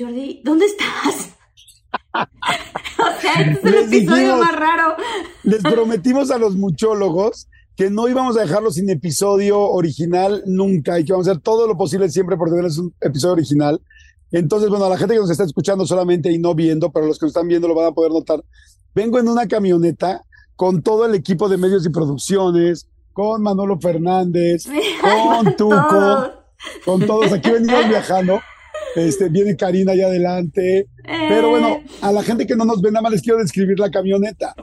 Jordi, ¿dónde estás? o sea, este es el episodio más raro. les prometimos a los muchólogos que no íbamos a dejarlo sin episodio original nunca y que vamos a hacer todo lo posible siempre por tenerles un episodio original. Entonces, bueno, a la gente que nos está escuchando solamente y no viendo, pero los que nos están viendo lo van a poder notar. Vengo en una camioneta con todo el equipo de medios y producciones, con Manolo Fernández, con Tuco, con todos. Aquí venimos viajando. Este, viene Karina allá adelante. Pero bueno, Eh. a la gente que no nos ve, nada más les quiero describir la camioneta.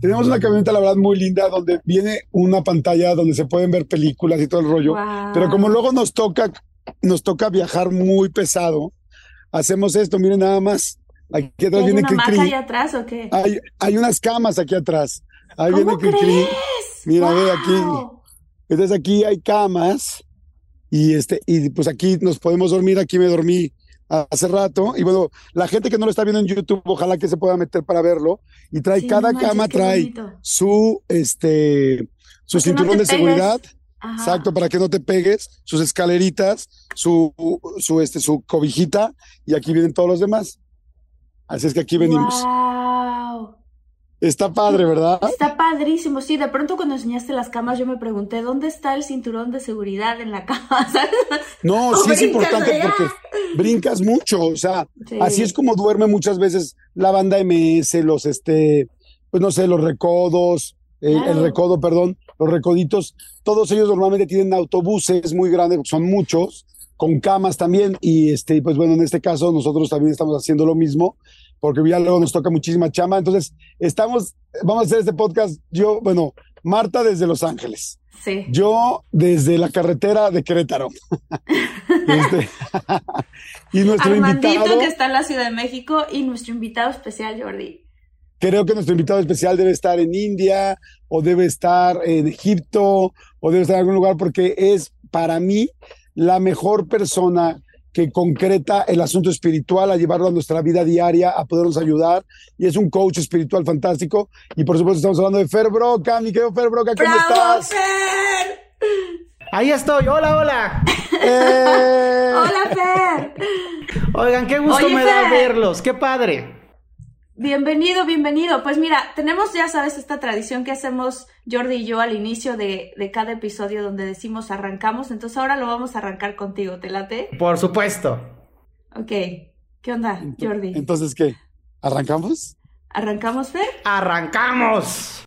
Tenemos una camioneta, la verdad, muy linda, donde viene una pantalla donde se pueden ver películas y todo el rollo. Pero como luego nos toca, nos toca viajar muy pesado, hacemos esto, miren nada más. Aquí ¿Hay atrás viene una Cricri. allá atrás o qué? Hay, hay unas camas aquí atrás. Ahí ¿Cómo viene Cricri. Mira, ve Guau. aquí. Entonces aquí hay camas y este y pues aquí nos podemos dormir. Aquí me dormí hace rato y bueno, la gente que no lo está viendo en YouTube, ojalá que se pueda meter para verlo y trae Sí, cada manches, cama trae bonito. su este su no cinturón de seguridad. Ajá. exacto, para que no te pegues, sus escaleritas, su su este su cobijita y aquí vienen todos los demás. Así es que aquí venimos. Está padre, ¿verdad? Está padrísimo. Sí, de pronto cuando enseñaste las camas, yo me pregunté, ¿dónde está el cinturón de seguridad en la cama? ¿Sabes? No, sí es importante porque brincas mucho, o sea, Sí. así es como duerme muchas veces la banda MS, los este, pues no sé, los recodos, eh, el recodo, perdón, los recoditos, todos ellos normalmente tienen autobuses muy grandes, son muchos, con camas también, y este, pues bueno, en este caso nosotros también estamos haciendo lo mismo, porque ya luego nos toca muchísima chamba, entonces estamos, vamos a hacer este podcast, yo, bueno, Marta desde Los Ángeles. Sí. Yo desde la carretera de Querétaro. Este, y nuestro Armandito invitado, que está en la Ciudad de México y nuestro invitado especial, Jordi. creo que nuestro invitado especial debe estar en India o debe estar en Egipto o debe estar en algún lugar porque es para mí la mejor persona que concreta el asunto espiritual a llevarlo a nuestra vida diaria, a podernos ayudar. Y es un coach espiritual fantástico. Y por supuesto estamos hablando de Fer Broca, mi querido Fer Broca, ¿cómo ¡Bravo, estás? Fer! Ahí estoy, hola, hola. ¡Eh! ¡Hola, Fer! Oigan, qué gusto Oye, me da verlos, qué padre. Bienvenido, bienvenido. Pues mira, tenemos, ya sabes, esta tradición que hacemos Jordi y yo al inicio de, de cada episodio donde decimos arrancamos. Entonces ahora lo vamos a arrancar contigo. ¿Te late? Por supuesto. Ok. ¿Qué onda, Jordi? Entonces, ¿qué? ¿Arrancamos? ¿Arrancamos, Fer? Arrancamos.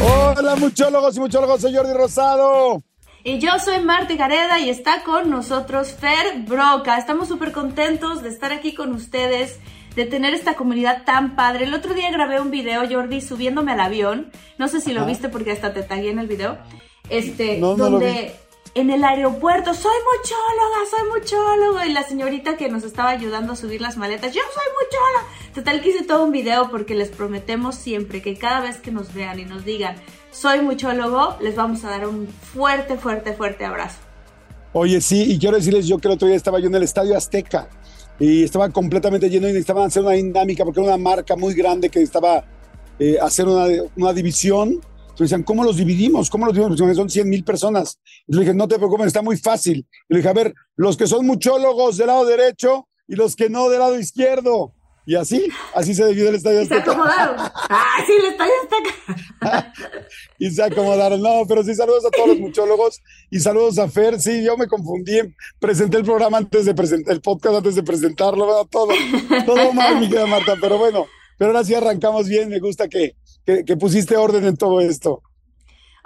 Hola, muchólogos y muchólogos, soy Jordi Rosado. Y yo soy Marta Gareda y está con nosotros Fer Broca. Estamos súper contentos de estar aquí con ustedes, de tener esta comunidad tan padre. El otro día grabé un video, Jordi, subiéndome al avión. No sé si lo viste porque hasta te tagué en el video. Este, No, no lo donde en el aeropuerto, soy muchóloga, soy muchólogo. Y la señorita que nos estaba ayudando a subir las maletas, yo soy muchóloga. Total que hice todo un video porque les prometemos siempre que cada vez que nos vean y nos digan, soy muchólogo, les vamos a dar un fuerte, fuerte, fuerte abrazo. Oye, sí, y quiero decirles yo que el otro día estaba yo en el Estadio Azteca y estaba completamente lleno y necesitaban hacer una dinámica porque era una marca muy grande que necesitaba eh, hacer una, una división. Entonces decían, ¿cómo los dividimos? ¿Cómo los dividimos? Son 100 mil personas. Y le dije, no te preocupes, está muy fácil. Le dije, a ver, los que son muchólogos del lado derecho y los que no del lado izquierdo. Y así, así se debió el Estadio Y se Azteca. acomodaron. ¡Ah, sí, el estadio Azteca! y se acomodaron. No, pero sí, saludos a todos los muchólogos y saludos a Fer. Sí, yo me confundí. Presenté el programa antes de presentar, el podcast antes de presentarlo, ¿verdad? todo, todo mal, mi querida Marta, pero bueno, pero ahora sí arrancamos bien. Me gusta que, que, que pusiste orden en todo esto.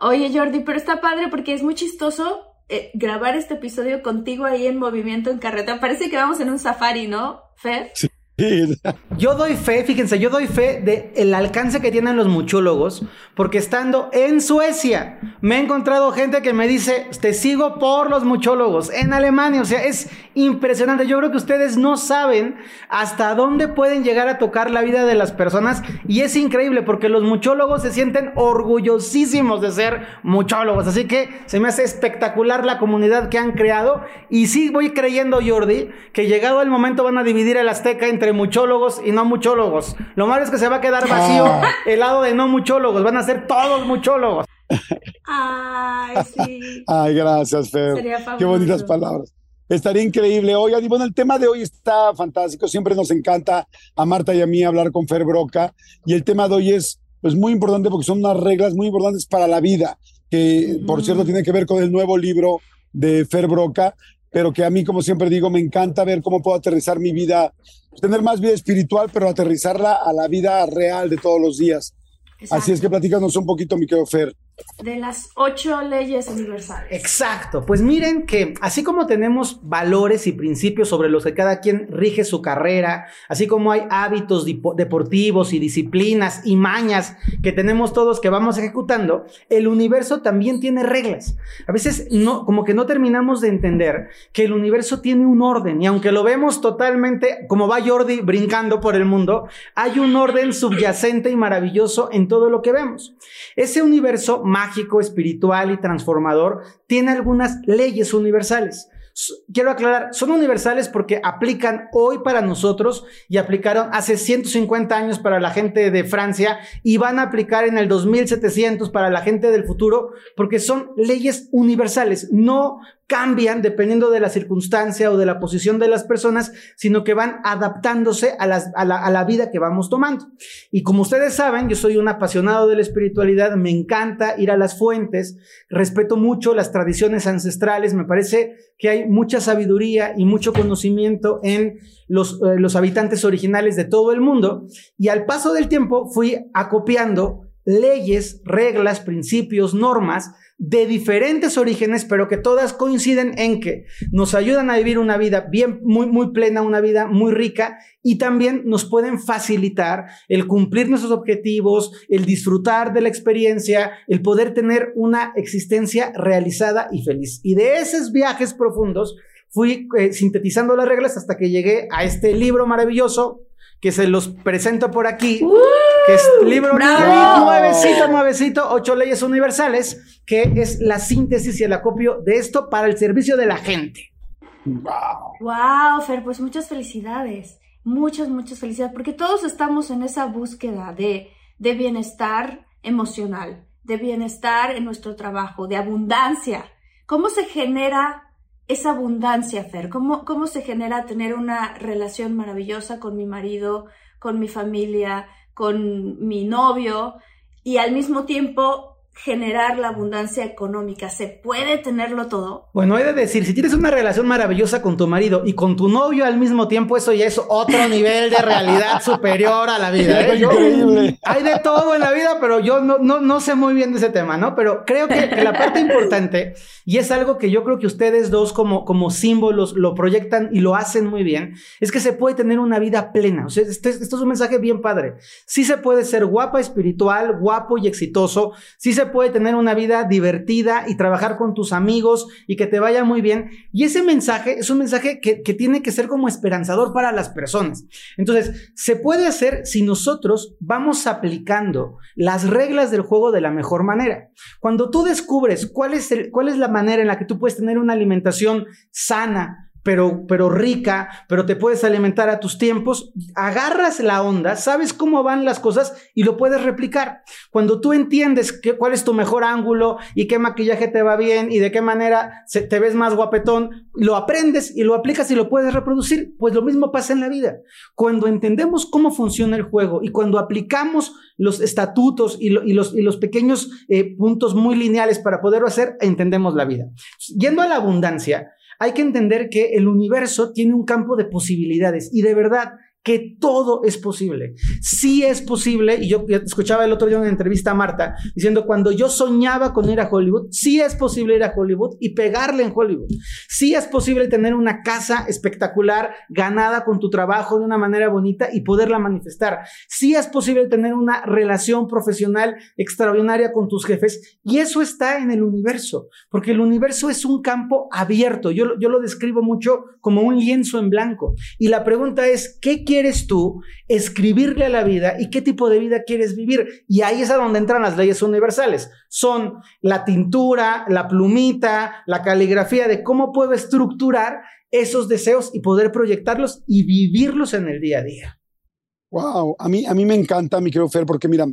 Oye, Jordi, pero está padre porque es muy chistoso eh, grabar este episodio contigo ahí en movimiento en carreta. Parece que vamos en un safari, ¿no, Fer? Sí. Yo doy fe, fíjense, yo doy fe de el alcance que tienen los muchólogos, porque estando en Suecia me he encontrado gente que me dice, te sigo por los muchólogos, en Alemania, o sea, es impresionante. Yo creo que ustedes no saben hasta dónde pueden llegar a tocar la vida de las personas y es increíble porque los muchólogos se sienten orgullosísimos de ser muchólogos, así que se me hace espectacular la comunidad que han creado y sí voy creyendo, Jordi, que llegado el momento van a dividir el Azteca entre muchólogos y no muchólogos. Lo malo es que se va a quedar vacío Ah. el lado de no muchólogos, van a ser todos muchólogos. Ay, sí. Ay, gracias, Fer. Qué bonitas palabras. Estaría increíble. Oigan, y bueno, el tema de hoy está fantástico. Siempre nos encanta a Marta y a mí hablar con Fer Broca. Y el tema de hoy es pues, muy importante porque son unas reglas muy importantes para la vida, que por cierto tiene que ver con el nuevo libro de Fer Broca, pero que a mí, como siempre digo, me encanta ver cómo puedo aterrizar mi vida, tener más vida espiritual, pero aterrizarla a la vida real de todos los días. Así es que platícanos un poquito, mi querido Fer. De las ocho leyes universales. Exacto, pues miren que así como tenemos valores y principios sobre los que cada quien rige su carrera, así como hay hábitos deportivos y disciplinas y mañas que tenemos todos que vamos ejecutando, el universo también tiene reglas. A veces no, como que no terminamos de entender que el universo tiene un orden y aunque lo vemos totalmente como va Jordi brincando por el mundo, hay un orden subyacente y maravilloso en todo lo que vemos. Ese universo mágico, espiritual y transformador tiene algunas leyes universales. Quiero aclarar, son universales porque aplican hoy para nosotros y aplicaron hace 150 años para la gente de Francia y van a aplicar en el 2700 para la gente del futuro porque son leyes universales, no cambian dependiendo de la circunstancia o de la posición de las personas, sino que van adaptándose a, las- a la, a la vida que vamos tomando. Y como ustedes saben, yo soy un apasionado de la espiritualidad, me encanta ir a las fuentes, respeto mucho las tradiciones ancestrales, me parece que hay mucha sabiduría y mucho conocimiento en los, eh, los habitantes originales de todo el mundo. Y al paso del tiempo fui acopiando leyes, reglas, principios, normas de diferentes orígenes, pero que todas coinciden en que nos ayudan a vivir una vida bien, muy, muy plena, una vida muy rica y también nos pueden facilitar el cumplir nuestros objetivos, el disfrutar de la experiencia, el poder tener una existencia realizada y feliz. Y de esos viajes profundos fui eh, sintetizando las reglas hasta que llegué a este libro maravilloso que se los presento por aquí, que es libro nuevecito, nuevecito, ocho leyes universales, que es la síntesis y el acopio de esto para el servicio de la gente. Wow. Wow, Fer, pues muchas felicidades. Muchas, muchas felicidades. Porque todos estamos en esa búsqueda de, de bienestar emocional, de bienestar en nuestro trabajo, de abundancia. ¿Cómo se genera esa abundancia, Fer? ¿Cómo, cómo se genera tener una relación maravillosa con mi marido, con mi familia, con mi novio y al mismo tiempo generar la abundancia económica? ¿Se puede tenerlo todo? Bueno, he de decir, si tienes una relación maravillosa con tu marido y con tu novio al mismo tiempo, eso ya es otro nivel de realidad superior a la vida. ¿eh? Yo- Increíble. hay de todo en la vida, pero yo no, no, no sé muy bien de ese tema, ¿no? Pero creo que, que la parte importante, y es algo que yo creo que ustedes dos como, como símbolos lo proyectan y lo hacen muy bien, es que se puede tener una vida plena. O sea, este, esto es un mensaje bien padre. Sí se puede ser guapa espiritual, guapo y exitoso. Sí se puede tener una vida divertida y trabajar con tus amigos y que te vaya muy bien. Y ese mensaje es un mensaje que, que tiene que ser como esperanzador para las personas. Entonces, se puede hacer si nosotros vamos aplicando las reglas del juego de la mejor manera. Cuando tú descubres cuál es, cuál es la manera en la que tú puedes tener una alimentación sana, pero, pero rica, pero te puedes alimentar a tus tiempos, agarras la onda, sabes cómo van las cosas y lo puedes replicar. Cuando tú entiendes cuál es tu mejor ángulo y qué maquillaje te va bien y de qué manera te ves más guapetón, lo aprendes y lo aplicas y lo puedes reproducir, pues lo mismo pasa en la vida. Cuando entendemos cómo funciona el juego y cuando aplicamos los estatutos y, los, y los, pequeños eh, puntos muy lineales para poderlo hacer, entendemos la vida. Yendo a la abundancia, hay que entender que el universo tiene un campo de posibilidades y de verdad que todo es posible. Sí es posible, y yo escuchaba el otro día una entrevista a Marta diciendo, cuando yo soñaba con ir a Hollywood, sí es posible ir a Hollywood y pegarle en Hollywood. Sí es posible tener una casa espectacular, ganada con tu trabajo de una manera bonita y poderla manifestar. Sí es posible tener una relación profesional extraordinaria con tus jefes y eso está en el universo, porque el universo es un campo abierto. Yo, yo lo describo mucho como un lienzo en blanco. Y la pregunta es, ¿qué quieres tú escribirle a la vida y qué tipo de vida quieres vivir. Y ahí es a donde entran las leyes universales. Son la tintura, la plumita, la caligrafía de cómo puedo estructurar esos deseos y poder proyectarlos y vivirlos en el día a día. Wow, a mí, a mí me encanta, mi querido Fer, porque mira,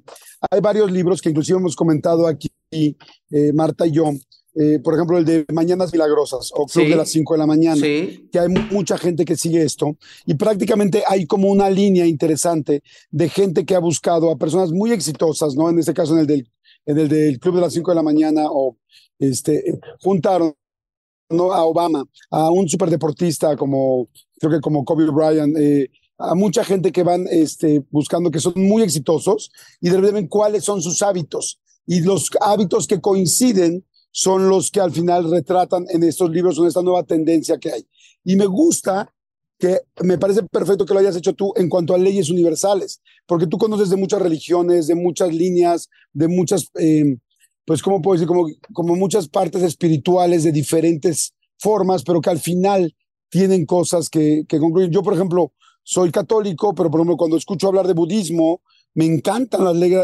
hay varios libros que inclusive hemos comentado aquí, eh, Marta y yo, eh, por ejemplo, el de Mañanas Milagrosas o Club de las 5 de la mañana, que hay mucha gente que sigue esto y prácticamente hay como una línea interesante de gente que ha buscado a personas muy exitosas, ¿no? En este caso, en el del, en el del Club de las 5 de la mañana o este, juntaron ¿no? a Obama, a un superdeportista como, creo que como Kobe Bryant, eh, a mucha gente que van este, buscando que son muy exitosos y de repente cuáles son sus hábitos y los hábitos que coinciden son los que al final retratan en estos libros, en esta nueva tendencia que hay. Y me gusta que me parece perfecto que lo hayas hecho tú en cuanto a leyes universales, porque tú conoces de muchas religiones, de muchas líneas, de muchas, eh, pues, ¿cómo puedo decir? Como, como muchas partes espirituales de diferentes formas, pero que al final tienen cosas que, que concluyen. Yo, por ejemplo, soy católico, pero por ejemplo, cuando escucho hablar de budismo, me encantan las, leyes,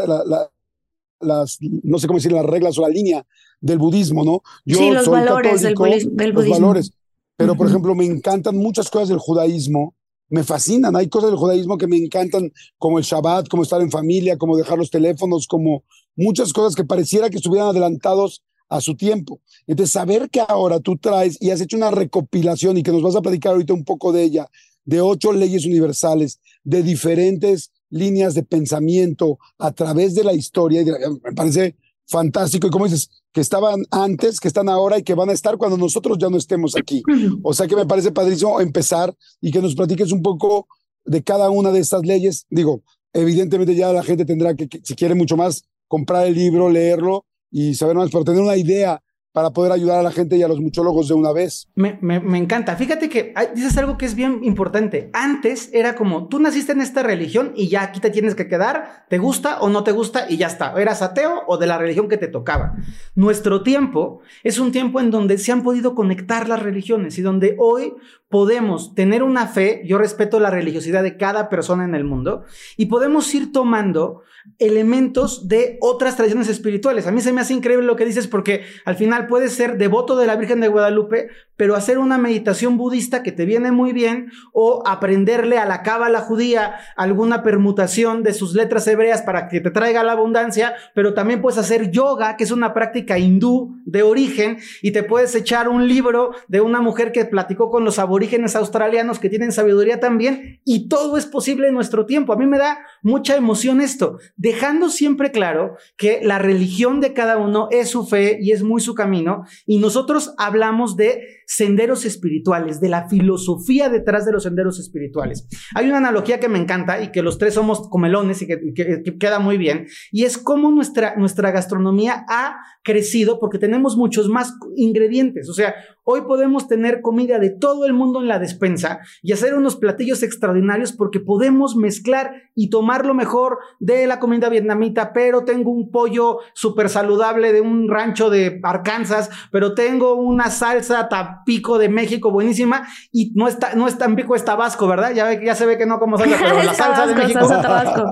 las, no sé cómo decir, las reglas o la línea del budismo, ¿no? Yo sí, los valores del, budismo. Los valores. Pero, por ejemplo, me encantan muchas cosas del judaísmo, me fascinan. Hay cosas del judaísmo que me encantan, como el Shabbat, como estar en familia, como dejar los teléfonos, como muchas cosas que pareciera que estuvieran adelantados a su tiempo. Entonces, saber que ahora tú traes y has hecho una recopilación y que nos vas a platicar ahorita un poco de ella, de ocho leyes universales, de diferentes líneas de pensamiento a través de la historia, me parece fantástico. Y como dices, que estaban antes, que están ahora y que van a estar cuando nosotros ya no estemos aquí. O sea que me parece padrísimo empezar y que nos platiques un poco de cada una de estas leyes. Digo, evidentemente ya la gente tendrá que, si quiere mucho más, comprar el libro, leerlo y saber más, pero tener una idea para poder ayudar a la gente y a los muchólogos de una vez. Me, encanta. Fíjate que dices algo que es bien importante. Antes era como, tú naciste en esta religión y ya aquí te tienes que quedar, te gusta o no te gusta y ya está. Eras ateo o de la religión que te tocaba. Nuestro tiempo es un tiempo en donde se han podido conectar las religiones y donde hoy podemos tener una fe, yo respeto la religiosidad de cada persona en el mundo, y podemos ir tomando elementos de otras tradiciones espirituales. A mí se me hace increíble lo que dices porque al final puedes ser devoto de la Virgen de Guadalupe, pero hacer una meditación budista que te viene muy bien o aprenderle a la cábala judía alguna permutación de sus letras hebreas para que te traiga la abundancia, pero también puedes hacer yoga, que es una práctica hindú de origen, y te puedes echar un libro de una mujer que platicó con los aborígenes australianos que tienen sabiduría también, y todo es posible en nuestro tiempo. A mí me da mucha emoción esto, dejando siempre claro que la religión de cada uno es su fe y es muy su camino, y nosotros hablamos de senderos espirituales, de la filosofía detrás de los senderos espirituales. Hay una analogía que me encanta y que los tres somos comelones y que, queda muy bien, y es cómo nuestra, nuestra gastronomía ha crecido porque tenemos muchos más ingredientes. O sea, hoy podemos tener comida de todo el mundo en la despensa y hacer unos platillos extraordinarios porque podemos mezclar y tomar lo mejor de la comida vietnamita, pero tengo un pollo súper saludable de un rancho de Arkansas, pero tengo una salsa tapico de México buenísima y no está, no es tan pico, es tabasco, ¿verdad? Ya, ve, ya se ve que no como salsa, pero la salsa de México.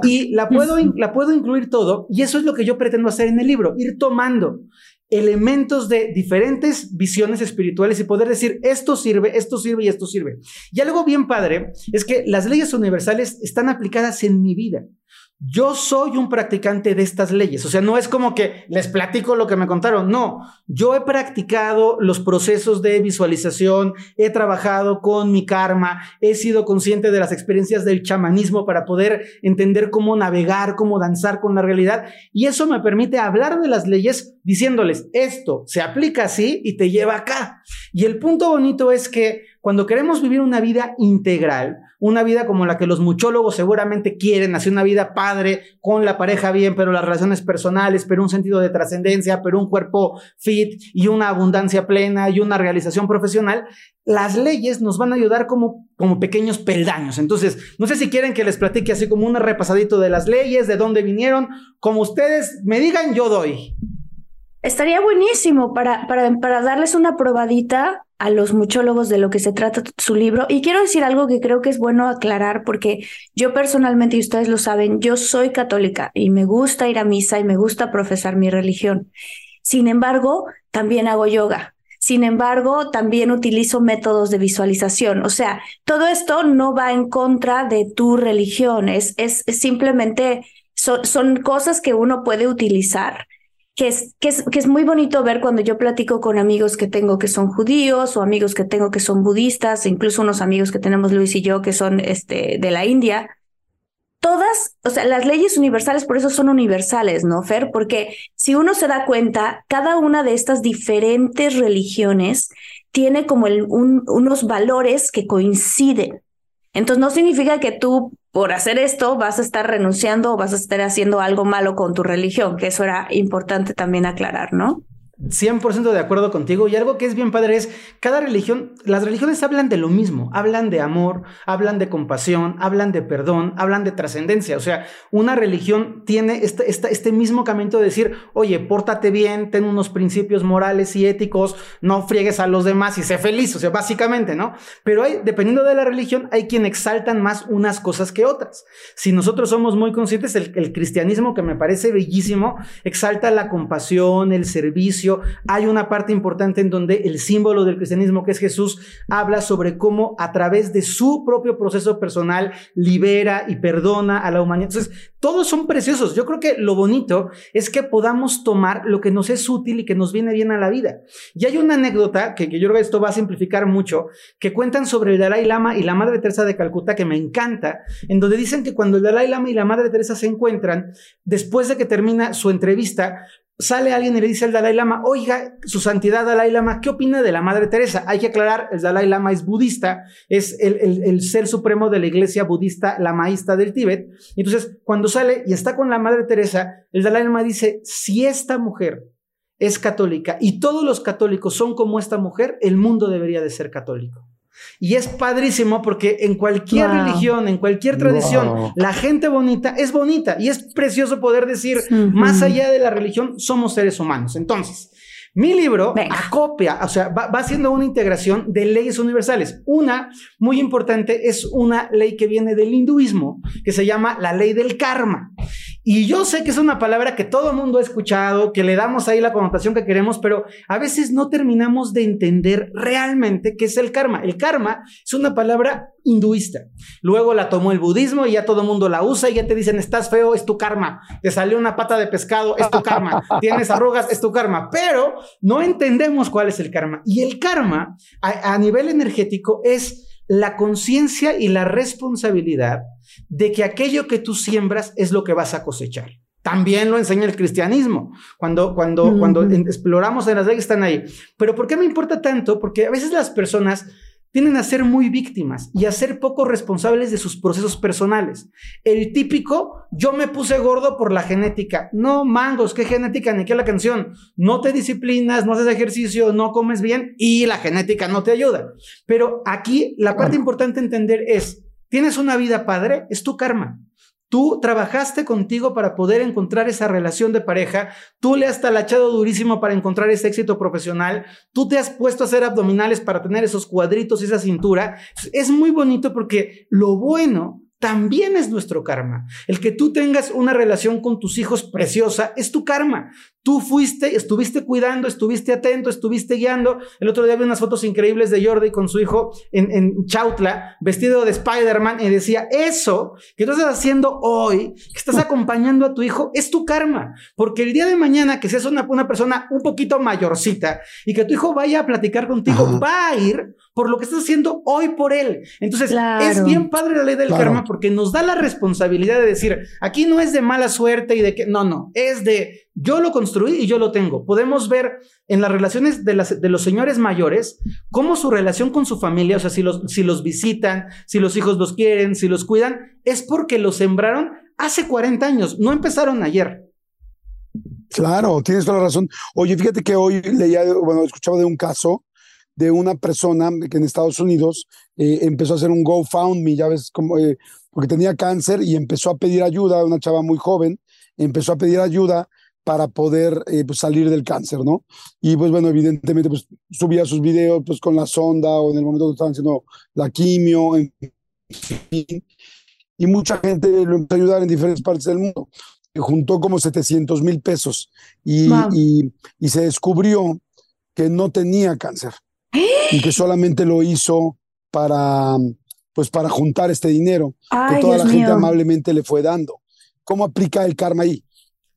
y la puedo, la puedo incluir todo y eso es lo que yo pretendo hacer en el libro, ir tomando elementos de diferentes visiones espirituales y poder decir, esto sirve, esto sirve y esto sirve. Y algo bien padre es que las leyes universales están aplicadas en mi vida. Yo soy un practicante de estas leyes, o sea, no es como que les platico lo que me contaron, no, yo he practicado los procesos de visualización, he trabajado con mi karma, he sido consciente de las experiencias del chamanismo para poder entender cómo navegar, cómo danzar con la realidad, y eso me permite hablar de las leyes diciéndoles, esto se aplica así y te lleva acá. Y el punto bonito es que cuando queremos vivir una vida integral, una vida como la que los muchólogos seguramente quieren, así una vida padre, con la pareja bien, pero las relaciones personales, pero un sentido de trascendencia, pero un cuerpo fit y una abundancia plena y una realización profesional, las leyes nos van a ayudar como, como pequeños peldaños. Entonces, no sé si quieren que les platique así como un repasadito de las leyes, de dónde vinieron, como ustedes me digan, yo doy. Estaría buenísimo para, para, para darles una probadita a los muchólogos de lo que se trata su libro. Y quiero decir algo que creo que es bueno aclarar porque yo personalmente, y ustedes lo saben, yo soy católica y me gusta ir a misa y me gusta profesar mi religión. Sin embargo, también hago yoga. Sin embargo, también utilizo métodos de visualización. O sea, todo esto no va en contra de tu religión, es, es, simplemente, son cosas que uno puede utilizar que es, que, es, que es muy bonito ver cuando yo platico con amigos que tengo que son judíos o amigos que tengo que son budistas, incluso unos amigos que tenemos Luis y yo que son este, de la India. Todas, o sea, las leyes universales por eso son universales, ¿no, Fer? Porque si uno se da cuenta, cada una de estas diferentes religiones tiene como unos valores que coinciden. Entonces no significa que tú por hacer esto vas a estar renunciando o vas a estar haciendo algo malo con tu religión, que eso era importante también aclarar, ¿no? 100% de acuerdo contigo. Y algo que es bien padre es, cada religión, las religiones hablan de lo mismo, hablan de amor, hablan de compasión, hablan de perdón, hablan de trascendencia. O sea, una religión tiene este, este, este mismo camino de decir, oye, pórtate bien, ten unos principios morales y éticos, no friegues a los demás y sé feliz. O sea, básicamente, ¿no? Pero hay, dependiendo de la religión, hay quien exaltan más unas cosas que otras. Si nosotros somos muy conscientes, el, el cristianismo, que me parece bellísimo, exalta la compasión, el servicio, hay una parte importante en donde el símbolo del cristianismo, que es Jesús, habla sobre cómo a través de su propio proceso personal libera y perdona a la humanidad. Entonces, todos son preciosos. Yo creo que lo bonito es que podamos tomar lo que nos es útil y que nos viene bien a la vida. Y hay una anécdota que, que yo creo que esto va a simplificar mucho, que cuentan sobre el Dalai Lama y la Madre Teresa de Calcuta, que me encanta, en donde dicen que cuando el Dalai Lama y la Madre Teresa se encuentran, después de que termina su entrevista, sale alguien y le dice al Dalai Lama, oiga, su santidad Dalai Lama, ¿qué opina de la Madre Teresa? Hay que aclarar, el Dalai Lama es budista, es el, ser supremo de la iglesia budista lamaísta del Tíbet. entonces, cuando sale y está con la Madre Teresa, el Dalai Lama dice, si esta mujer es católica y todos los católicos son como esta mujer, el mundo debería de ser católico. Y es padrísimo porque en cualquier religión, en cualquier tradición, la gente bonita es bonita y es precioso poder decir, más allá de la religión, somos seres humanos. Entonces, mi libro acopia, o sea, va, va, haciendo una integración de leyes universales. Una muy importante es una ley que viene del hinduismo, que se llama la ley del karma. Y yo sé que es una palabra que todo el mundo ha escuchado, que le damos ahí la connotación que queremos, pero a veces no terminamos de entender realmente qué es el karma. El karma es una palabra hinduista. Luego la tomó el budismo y ya todo el mundo la usa y ya te dicen, estás feo, es tu karma. Te salió una pata de pescado, es tu karma. Tienes arrugas, es tu karma. Pero no entendemos cuál es el karma. Y el karma a, a nivel energético es la conciencia y la responsabilidad de que aquello que tú siembras es lo que vas a cosechar. También lo enseña el cristianismo. Cuando, cuando, cuando exploramos en las leyes están ahí. Pero ¿por qué me importa tanto? Porque a veces las personas tienden a ser muy víctimas y a ser poco responsables de sus procesos personales. El típico, yo me puse gordo por la genética. No, mangos, ¿qué genética? Ni qué la canción. No te disciplinas, no haces ejercicio, no comes bien y la genética no te ayuda. Pero aquí la parte importante entender es, Tienes una vida padre, es tu karma. Tú trabajaste contigo para poder encontrar esa relación de pareja, tú le has talachado durísimo para encontrar ese éxito profesional, tú te has puesto a hacer abdominales para tener esos cuadritos y esa cintura. Es muy bonito porque lo bueno también es nuestro karma. El que tú tengas una relación con tus hijos preciosa es tu karma. Tú fuiste, estuviste cuidando, estuviste atento, estuviste guiando. El otro día vi unas fotos increíbles de Jordi con su hijo en, en Chautla, vestido de Spider-Man, y decía, eso que tú estás haciendo hoy, que estás acompañando a tu hijo, es tu karma. Porque el día de mañana que seas una, una persona un poquito mayorcita y que tu hijo vaya a platicar contigo, va a ir por lo que estás haciendo hoy por él. Entonces, es bien padre la ley del karma porque nos da la responsabilidad de decir, aquí no es de mala suerte y de que, no, no, es de yo lo construí y yo lo tengo. Podemos ver en las relaciones de, las, de los señores mayores cómo su relación con su familia, o sea, si los, si los visitan, si los hijos los quieren, si los cuidan, es porque los sembraron hace 40 años, no empezaron ayer. Claro, tienes toda la razón. Oye, fíjate que hoy leía, bueno, escuchaba de un caso de una persona que en Estados Unidos eh, empezó a hacer un GoFundMe, ya ves, como, eh, porque tenía cáncer y empezó a pedir ayuda, una chava muy joven, empezó a pedir ayuda para poder eh, pues, salir del cáncer, ¿no? Y pues bueno, evidentemente pues subía sus videos pues con la sonda o en el momento que estaban haciendo la quimio, en fin, y mucha gente lo empezó a ayudar en diferentes partes del mundo. Juntó como 700 mil pesos y, y, y se descubrió que no tenía cáncer y que solamente lo hizo para, pues para juntar este dinero que toda la gente amablemente le fue dando. ¿Cómo aplica el karma ahí?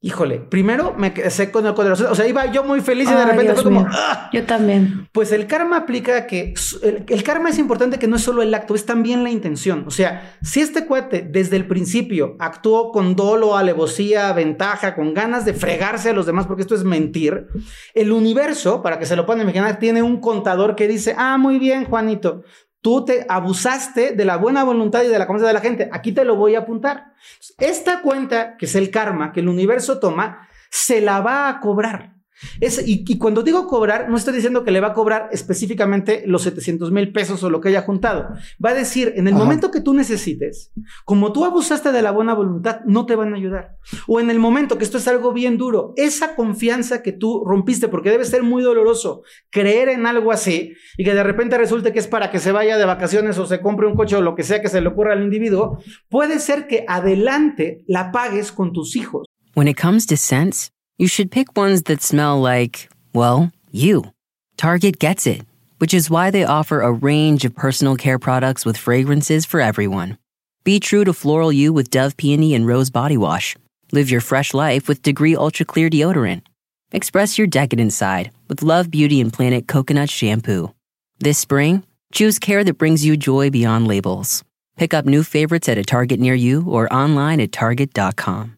Híjole, primero me quedé con el corazón, o sea, iba yo muy feliz y de repente fue como... ¡ah! Yo también. Pues el karma aplica que... El, karma es importante que no es solo el acto, es también la intención. O sea, si este cuate desde el principio actuó con dolo, alevosía, ventaja, con ganas de fregarse a los demás, porque esto es mentir, el universo, para que se lo puedan imaginar, tiene un contador que dice, ah, muy bien, Juanito, Tú te abusaste de la buena voluntad y de la confianza de la gente. Aquí te lo voy a apuntar. Esta cuenta, que es el karma que el universo toma, se la va a cobrar y, cuando digo cobrar, no estoy diciendo que le va a cobrar específicamente los 700 mil pesos o lo que haya juntado. Va a decir, en el momento que tú necesites, como tú abusaste de la buena voluntad, no te van a ayudar. O en el momento que esto es algo bien duro, esa confianza que tú rompiste, porque debe ser muy doloroso creer en algo así y que de repente resulte que es para que se vaya de vacaciones o se compre un coche o lo que sea que se le ocurra al individuo, puede ser que adelante la pagues con tus hijos. When it comes to sense, you should pick ones that smell like, well, you. Target gets it, which is why they offer a range of personal care products with fragrances for everyone. Be true to floral you with Dove Peony and Rose Body Wash. Live your fresh life with Degree Ultra Clear Deodorant. Express your decadent side with Love Beauty and Planet Coconut Shampoo. This spring, choose care that brings you joy beyond labels. Pick up new favorites at a Target near you or online at Target.com.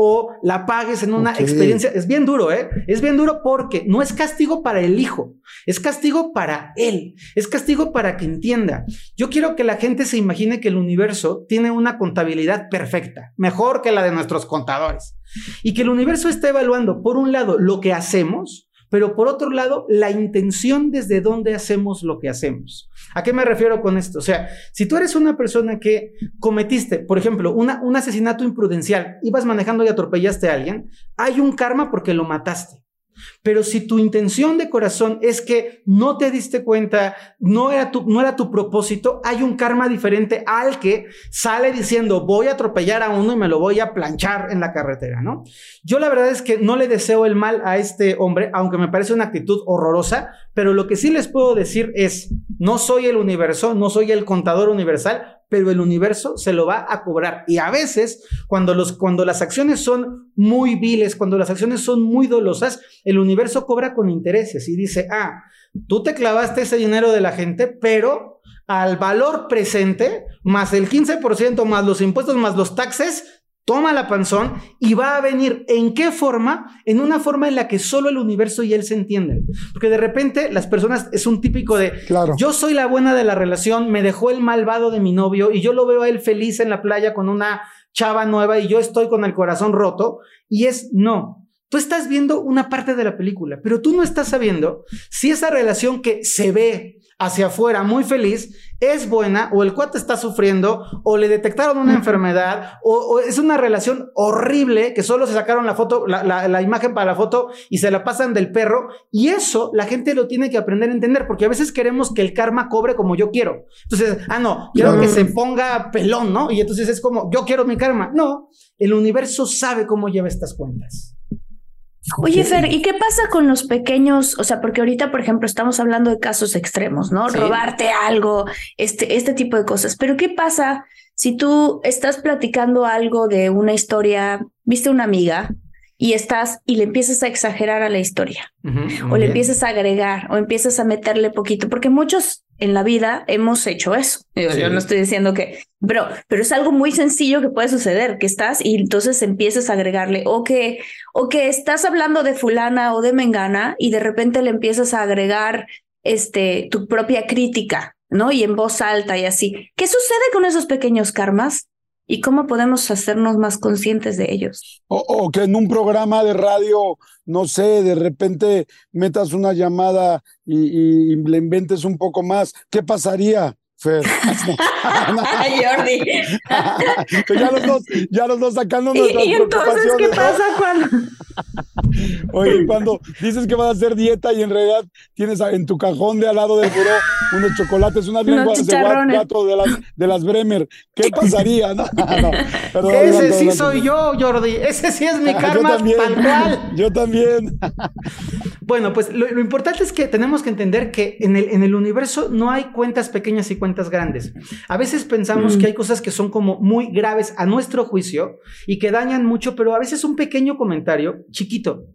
o la pagues en una experiencia. Es bien duro, ¿eh? Es bien duro porque no es castigo para el hijo, es castigo para él, es castigo para que entienda. Yo quiero que la gente se imagine que el universo tiene una contabilidad perfecta, mejor que la de nuestros contadores, y que el universo está evaluando, por un lado, lo que hacemos, pero por otro lado, la intención desde donde hacemos lo que hacemos. ¿A qué me refiero con esto? O sea, si tú eres una persona que cometiste, por ejemplo, un asesinato imprudencial, ibas manejando y atropellaste a alguien, hay un karma porque lo mataste. Pero si tu intención de corazón es que no te diste cuenta, no era, tu, no era tu propósito, hay un karma diferente al que sale diciendo voy a atropellar a uno y me lo voy a planchar en la carretera, ¿no? Yo la verdad es que no le deseo el mal a este hombre, aunque me parece una actitud horrorosa, pero lo que sí les puedo decir es, no soy el universo, no soy el contador universal, pero el universo se lo va a cobrar. Y a veces, cuando, los, cuando las acciones son muy viles, cuando las acciones son muy dolosas, el universo cobra con intereses y dice, ah, tú te clavaste ese dinero de la gente, pero al valor presente, más el 15%, más los impuestos, más los taxes, toma la panzón y va a venir en qué forma, en una forma en la que solo el universo y él se entienden. Porque de repente las personas es un típico de, claro. yo soy la buena de la relación, me dejó el malvado de mi novio y yo lo veo a él feliz en la playa con una chava nueva y yo estoy con el corazón roto. Y es no. Tú estás viendo una parte de la película, pero tú no estás sabiendo si esa relación que se ve hacia afuera muy feliz es buena o el cuate está sufriendo o le detectaron una enfermedad o, es una relación horrible que solo se sacaron la foto, la, imagen para la foto y se la pasan del perro y eso la gente lo tiene que aprender a entender porque a veces queremos que el karma cobre como yo quiero. Entonces, ah, no, quiero que se ponga pelón, ¿no? Y entonces es como, yo quiero mi karma. No, el universo sabe cómo lleva estas cuentas. Oye, Fer, ¿y qué pasa con los pequeños? O sea, porque ahorita, por ejemplo, estamos hablando de casos extremos, ¿no? Robarte algo, este, este tipo de cosas. Pero ¿qué pasa si tú estás platicando algo de una historia, viste una amiga y estás y le empiezas a exagerar a la historia? o le empiezas a agregar o empiezas a meterle poquito, porque muchos en la vida hemos hecho eso. Yo, no estoy diciendo que, pero, pero es algo muy sencillo que puede suceder, que estás y entonces empiezas a agregarle o que, o que estás hablando de fulana o de mengana y de repente le empiezas a agregar este, tu propia crítica, ¿no? Y en voz alta y así. ¿Qué sucede con esos pequeños karmas? ¿Y cómo podemos hacernos más conscientes de ellos? O, que en un programa de radio, no sé, de repente metas una llamada y, y le inventes un poco más. ¿Qué pasaría? Fer. Jordi. ya los dos, ya los dos sacando nuestras ¿Y, y entonces qué pasa cuando? Oye, cuando dices que vas a hacer dieta y en realidad tienes en tu cajón de al lado del buró unos chocolates, unas lenguas de gato de las, de las Bremer, ¿qué pasaría? No, Ese sí soy yo, Jordi. Ese sí es mi karma cual. Yo también. Bueno, pues lo, importante es que tenemos que entender que en el, en el universo no hay cuentas pequeñas y cuentas grandes. A veces pensamos que hay cosas que son como muy graves a nuestro juicio y que dañan mucho, pero a veces un pequeño comentario chiquito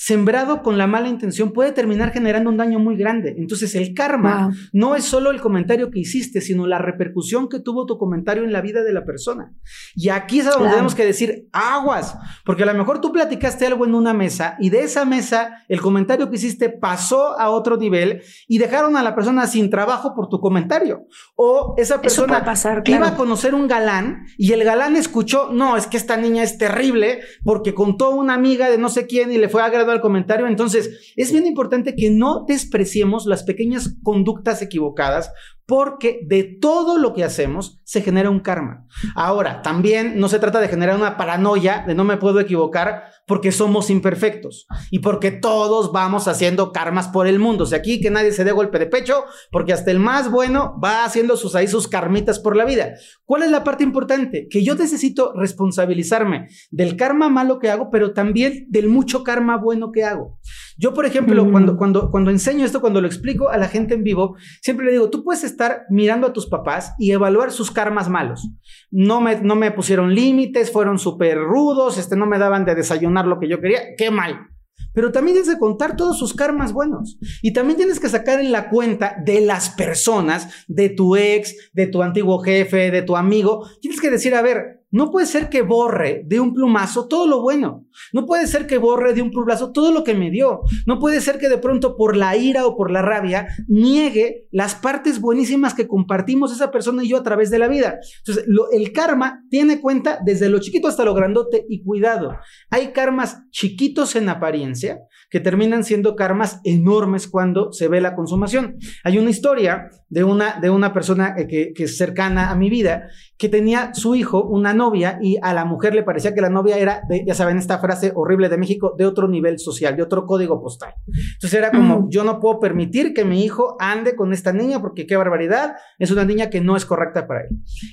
sembrado con la mala intención puede terminar generando un daño muy grande. Entonces el karma no es solo el comentario que hiciste, sino la repercusión que tuvo tu comentario en la vida de la persona. Y aquí es donde tenemos que decir aguas, porque a lo mejor tú platicaste algo en una mesa y de esa mesa el comentario que hiciste pasó a otro nivel y dejaron a la persona sin trabajo por tu comentario. O esa persona iba a conocer un galán y el galán escuchó, no, es que esta niña es terrible porque contó una amiga de no sé quién y le fue a al comentario. Entonces, es bien importante que no despreciemos las pequeñas conductas equivocadas porque de todo lo que hacemos se genera un karma. Ahora, también no se trata de generar una paranoia de no me puedo equivocar porque somos imperfectos y porque todos vamos haciendo karmas por el mundo. O sea, aquí que nadie se dé golpe de pecho porque hasta el más bueno va haciendo sus ahí sus karmitas por la vida. ¿Cuál es la parte importante? Que yo necesito responsabilizarme del karma malo que hago, pero también del mucho karma bueno que hago. Yo, por ejemplo, cuando, cuando, cuando enseño esto, cuando lo explico a la gente en vivo, siempre le digo, tú puedes estar mirando a tus papás y evaluar sus karmas malos. No me, no me pusieron límites, fueron súper rudos, este, no me daban de desayunar lo que yo quería, qué mal. Pero también tienes que contar todos sus karmas buenos. Y también tienes que sacar en la cuenta de las personas, de tu ex, de tu antiguo jefe, de tu amigo. Tienes que decir, a ver, no puede ser que borre de un plumazo todo lo bueno. No puede ser que borre de un plumazo todo lo que me dio. No puede ser que de pronto por la ira o por la rabia niegue las partes buenísimas que compartimos esa persona y yo a través de la vida. Entonces, el karma tiene cuenta desde lo chiquito hasta lo grandote y cuidado. Hay karmas chiquitos en apariencia que terminan siendo karmas enormes cuando se ve la consumación. Hay una historia de una, de una persona eh, que, que es cercana a mi vida que tenía su hijo, una novia, y a la mujer le parecía que la novia era, de, ya saben, esta frase horrible de México, de otro nivel social, de otro código postal. Entonces era como, yo no puedo permitir que mi hijo ande con esta niña porque qué barbaridad, es una niña que no es correcta para él.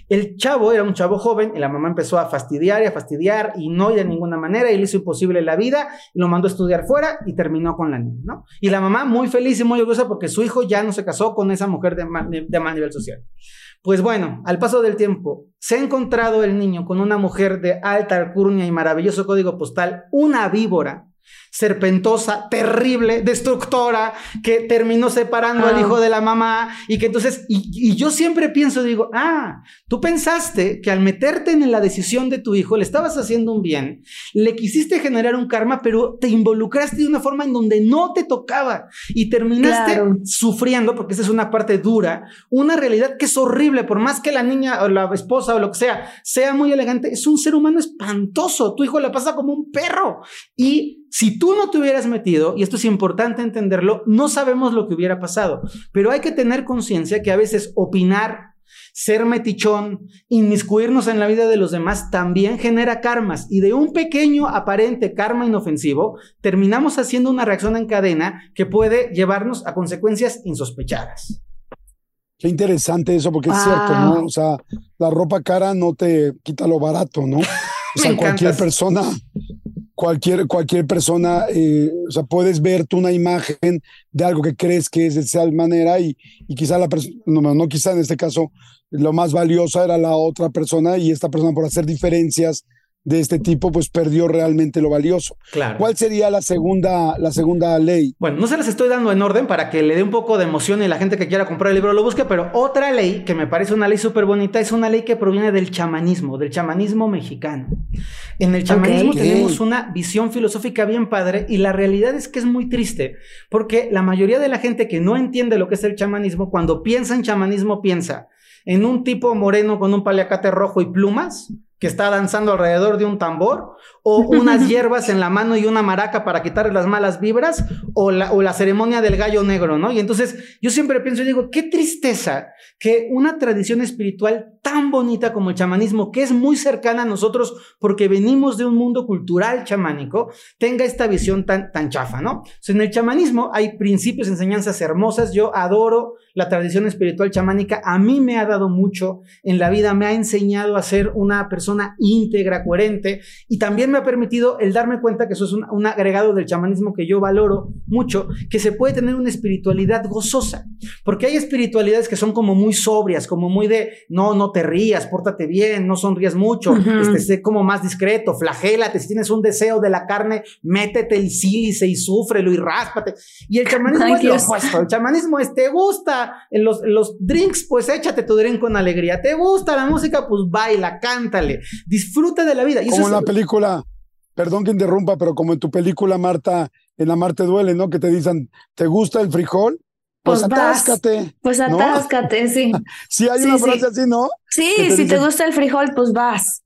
El chavo era un chavo joven y la mamá empezó a fastidiar y a fastidiar y no y de ninguna manera, y le hizo imposible la vida, y lo mandó a estudiar fuera y terminó con la niña, ¿no? Y la mamá muy feliz y muy orgullosa porque su hijo ya no se casó con esa mujer de, más nivel social. Pues bueno, al paso del tiempo, se ha encontrado el niño con una mujer de alta alcurnia y maravilloso código postal, una víbora, serpentosa, terrible, destructora, que terminó separando al Ah. hijo de la mamá y que entonces, y, y yo siempre pienso, digo, ah, tú pensaste que al meterte en la decisión de tu hijo le estabas haciendo un bien, le quisiste generar un karma, pero te involucraste de una forma en donde no te tocaba y terminaste Claro. sufriendo, porque esa es una parte dura, una realidad que es horrible, por más que la niña o la esposa o lo que sea sea muy elegante, es un ser humano espantoso, tu hijo la pasa como un perro y si tú no te hubieras metido, y esto es importante entenderlo, no sabemos lo que hubiera pasado, pero hay que tener conciencia que a veces opinar, ser metichón, inmiscuirnos en la vida de los demás también genera karmas y de un pequeño aparente karma inofensivo terminamos haciendo una reacción en cadena que puede llevarnos a consecuencias insospechadas. Qué interesante eso, porque es cierto, ¿no? O sea, la ropa cara no te quita lo barato, ¿no? O sea, Me cualquier persona, cualquier, cualquier persona, eh, o sea, puedes ver tú una imagen de algo que crees que es de esa manera y, y quizá la persona, no, no, no quizá en este caso, lo más valiosa era la otra persona y esta persona por hacer diferencias de este tipo, pues perdió realmente lo valioso. Claro. ¿Cuál sería la segunda, la segunda ley? Bueno, no se las estoy dando en orden para que le dé un poco de emoción y la gente que quiera comprar el libro lo busque, pero otra ley que me parece una ley súper bonita es una ley que proviene del chamanismo, del chamanismo mexicano. En el chamanismo tenemos una visión filosófica bien padre y la realidad es que es muy triste porque la mayoría de la gente que no entiende lo que es el chamanismo, cuando piensa en chamanismo piensa en un tipo moreno con un paliacate rojo y plumas que está danzando alrededor de un tambor, o unas hierbas en la mano y una maraca para quitarle las malas vibras, o la, o la ceremonia del gallo negro, ¿no? Y entonces yo siempre pienso y digo, qué tristeza que una tradición espiritual tan bonita como el chamanismo, que es muy cercana a nosotros porque venimos de un mundo cultural chamánico, tenga esta visión tan, tan chafa, ¿no? En el chamanismo hay principios, enseñanzas hermosas, yo adoro la tradición espiritual chamánica, a mí me ha dado mucho en la vida, me ha enseñado a ser una persona íntegra, coherente, y también me ha permitido el darme cuenta que eso es un, un agregado del chamanismo que yo valoro mucho, que se puede tener una espiritualidad gozosa, porque hay espiritualidades que son como muy sobrias, como muy de, no, no te rías, pórtate bien, no sonrías mucho, este, sé como más discreto, flagélate, si tienes un deseo de la carne, métete el sílice y súfrelo y ráspate. Y el chamanismo Ay, es lo opuesto, el chamanismo es, te gusta en los, los drinks, pues échate tu drink con alegría, te gusta la música, pues baila, cántale, disfruta de la vida. Y eso Como en es- la película, perdón que interrumpa, pero como en tu película, Marta, en la Marte duele, ¿no? Que te dicen, ¿te gusta el frijol? Pues, Pues vas. atáscate. Pues ¿no? atáscate, sí. Sí, hay Sí, una sí. frase así, ¿no? Sí, ¿Qué te si te dicen? gusta el frijol, pues vas.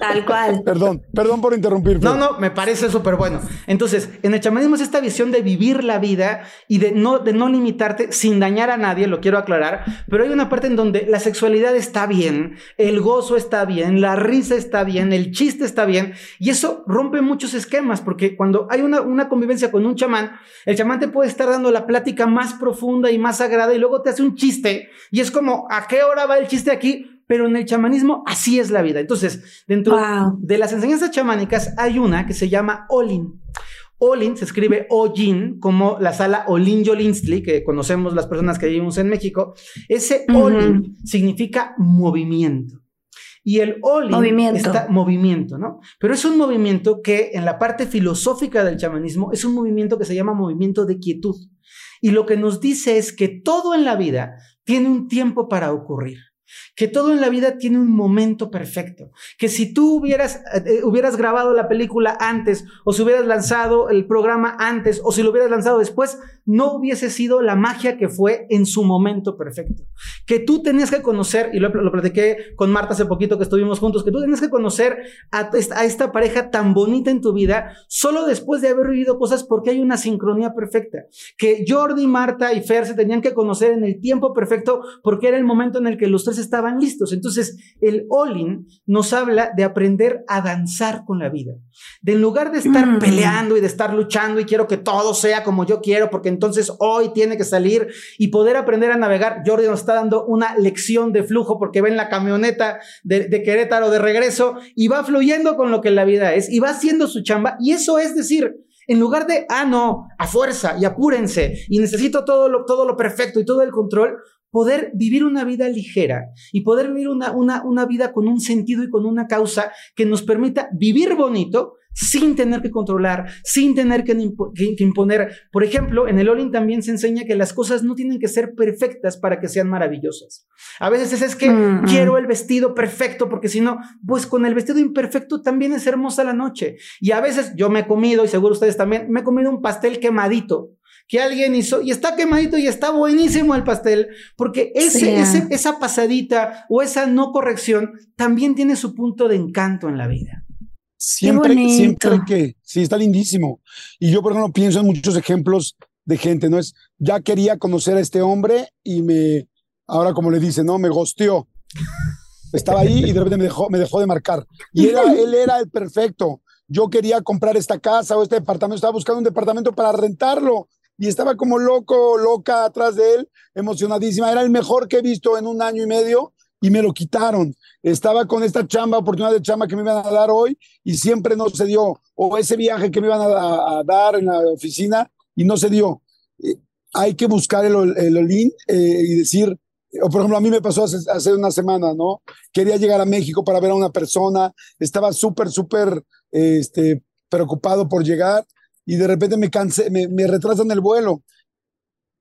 Tal cual. Perdón, perdón por interrumpir. No, no, me parece súper bueno. Entonces, en el chamanismo es esta visión de vivir la vida y de no, de no limitarte sin dañar a nadie, lo quiero aclarar, pero hay una parte en donde la sexualidad está bien, el gozo está bien, la risa está bien, el chiste está bien, y eso rompe muchos esquemas, porque cuando hay una, una convivencia con un chamán, el chamán te puede estar dando la plática más profunda y más sagrada y luego te hace un chiste, y es como, ¿a qué hora va el chiste aquí? Pero en el chamanismo así es la vida. Entonces, dentro Wow. de las enseñanzas chamánicas hay una que se llama Olin. Olin se escribe Ojin, como la sala Olin Yolinstli, que conocemos las personas que vivimos en México. Ese. Olin significa movimiento. Y el Olin Movimiento. está movimiento, ¿no? Pero es un movimiento que en la parte filosófica del chamanismo es un movimiento que se llama movimiento de quietud. Y lo que nos dice es que todo en la vida tiene un tiempo para ocurrir. Que todo en la vida tiene un momento perfecto. Que si tú hubieras, eh, eh, hubieras grabado la película antes, o si hubieras lanzado el programa antes, o si lo hubieras lanzado después, no hubiese sido la magia que fue en su momento perfecto. Que tú tenías que conocer, y lo, lo platiqué con Marta hace poquito que estuvimos juntos, que tú tenías que conocer a, a esta pareja tan bonita en tu vida solo después de haber vivido cosas porque hay una sincronía perfecta. Que Jordi, Marta y Fer se tenían que conocer en el tiempo perfecto porque era el momento en el que los tres estaban listos. Entonces, el All-in nos habla de aprender a danzar con la vida. De en lugar de estar Mm. peleando y de estar luchando y quiero que todo sea como yo quiero, porque entonces hoy tiene que salir y poder aprender a navegar. Jordi nos está dando una lección de flujo porque va en la camioneta de, de Querétaro de regreso y va fluyendo con lo que la vida es y va haciendo su chamba. Y eso es decir, en lugar de, ah, no, a fuerza y apúrense y necesito todo lo, todo lo perfecto y todo el control, poder vivir una vida ligera y poder vivir una, una, una vida con un sentido y con una causa que nos permita vivir bonito, sin tener que controlar, sin tener que, imponer. Por ejemplo, en el Olin también se enseña que las cosas no tienen que ser perfectas para que sean maravillosas. A veces es que mm, mm. quiero el vestido perfecto porque si no, pues con el vestido imperfecto también es hermosa la noche. Y a veces yo me he comido, y seguro ustedes también, me he comido un pastel quemadito que alguien hizo y está quemadito y está buenísimo el pastel, porque ese, esa pasadita o esa no corrección también tiene su punto de encanto en la vida. Siempre, siempre que, sí, está lindísimo. Y yo, por ejemplo, pienso en muchos ejemplos de gente, ¿no? Es, ya quería conocer a este hombre y me, ahora como le dice, ¿no? Me gosteó. Estaba ahí y de repente me dejó, me dejó de marcar. Y era, él era el perfecto. Yo quería comprar esta casa o este departamento, estaba buscando un departamento para rentarlo y estaba como loco, loca atrás de él, emocionadísima. Era el mejor que he visto en un año y medio y me lo quitaron. Estaba con esta chamba, oportunidad de chamba que me iban a dar hoy y siempre no se dio. O ese viaje que me iban a, dar en la oficina y no se dio. Eh, hay que buscar el, el Olin eh, y decir, o por ejemplo, a mí me pasó hace, hace, una semana, ¿no? Quería llegar a México para ver a una persona, estaba súper, súper este, preocupado por llegar y de repente me cansé, me, retrasan el vuelo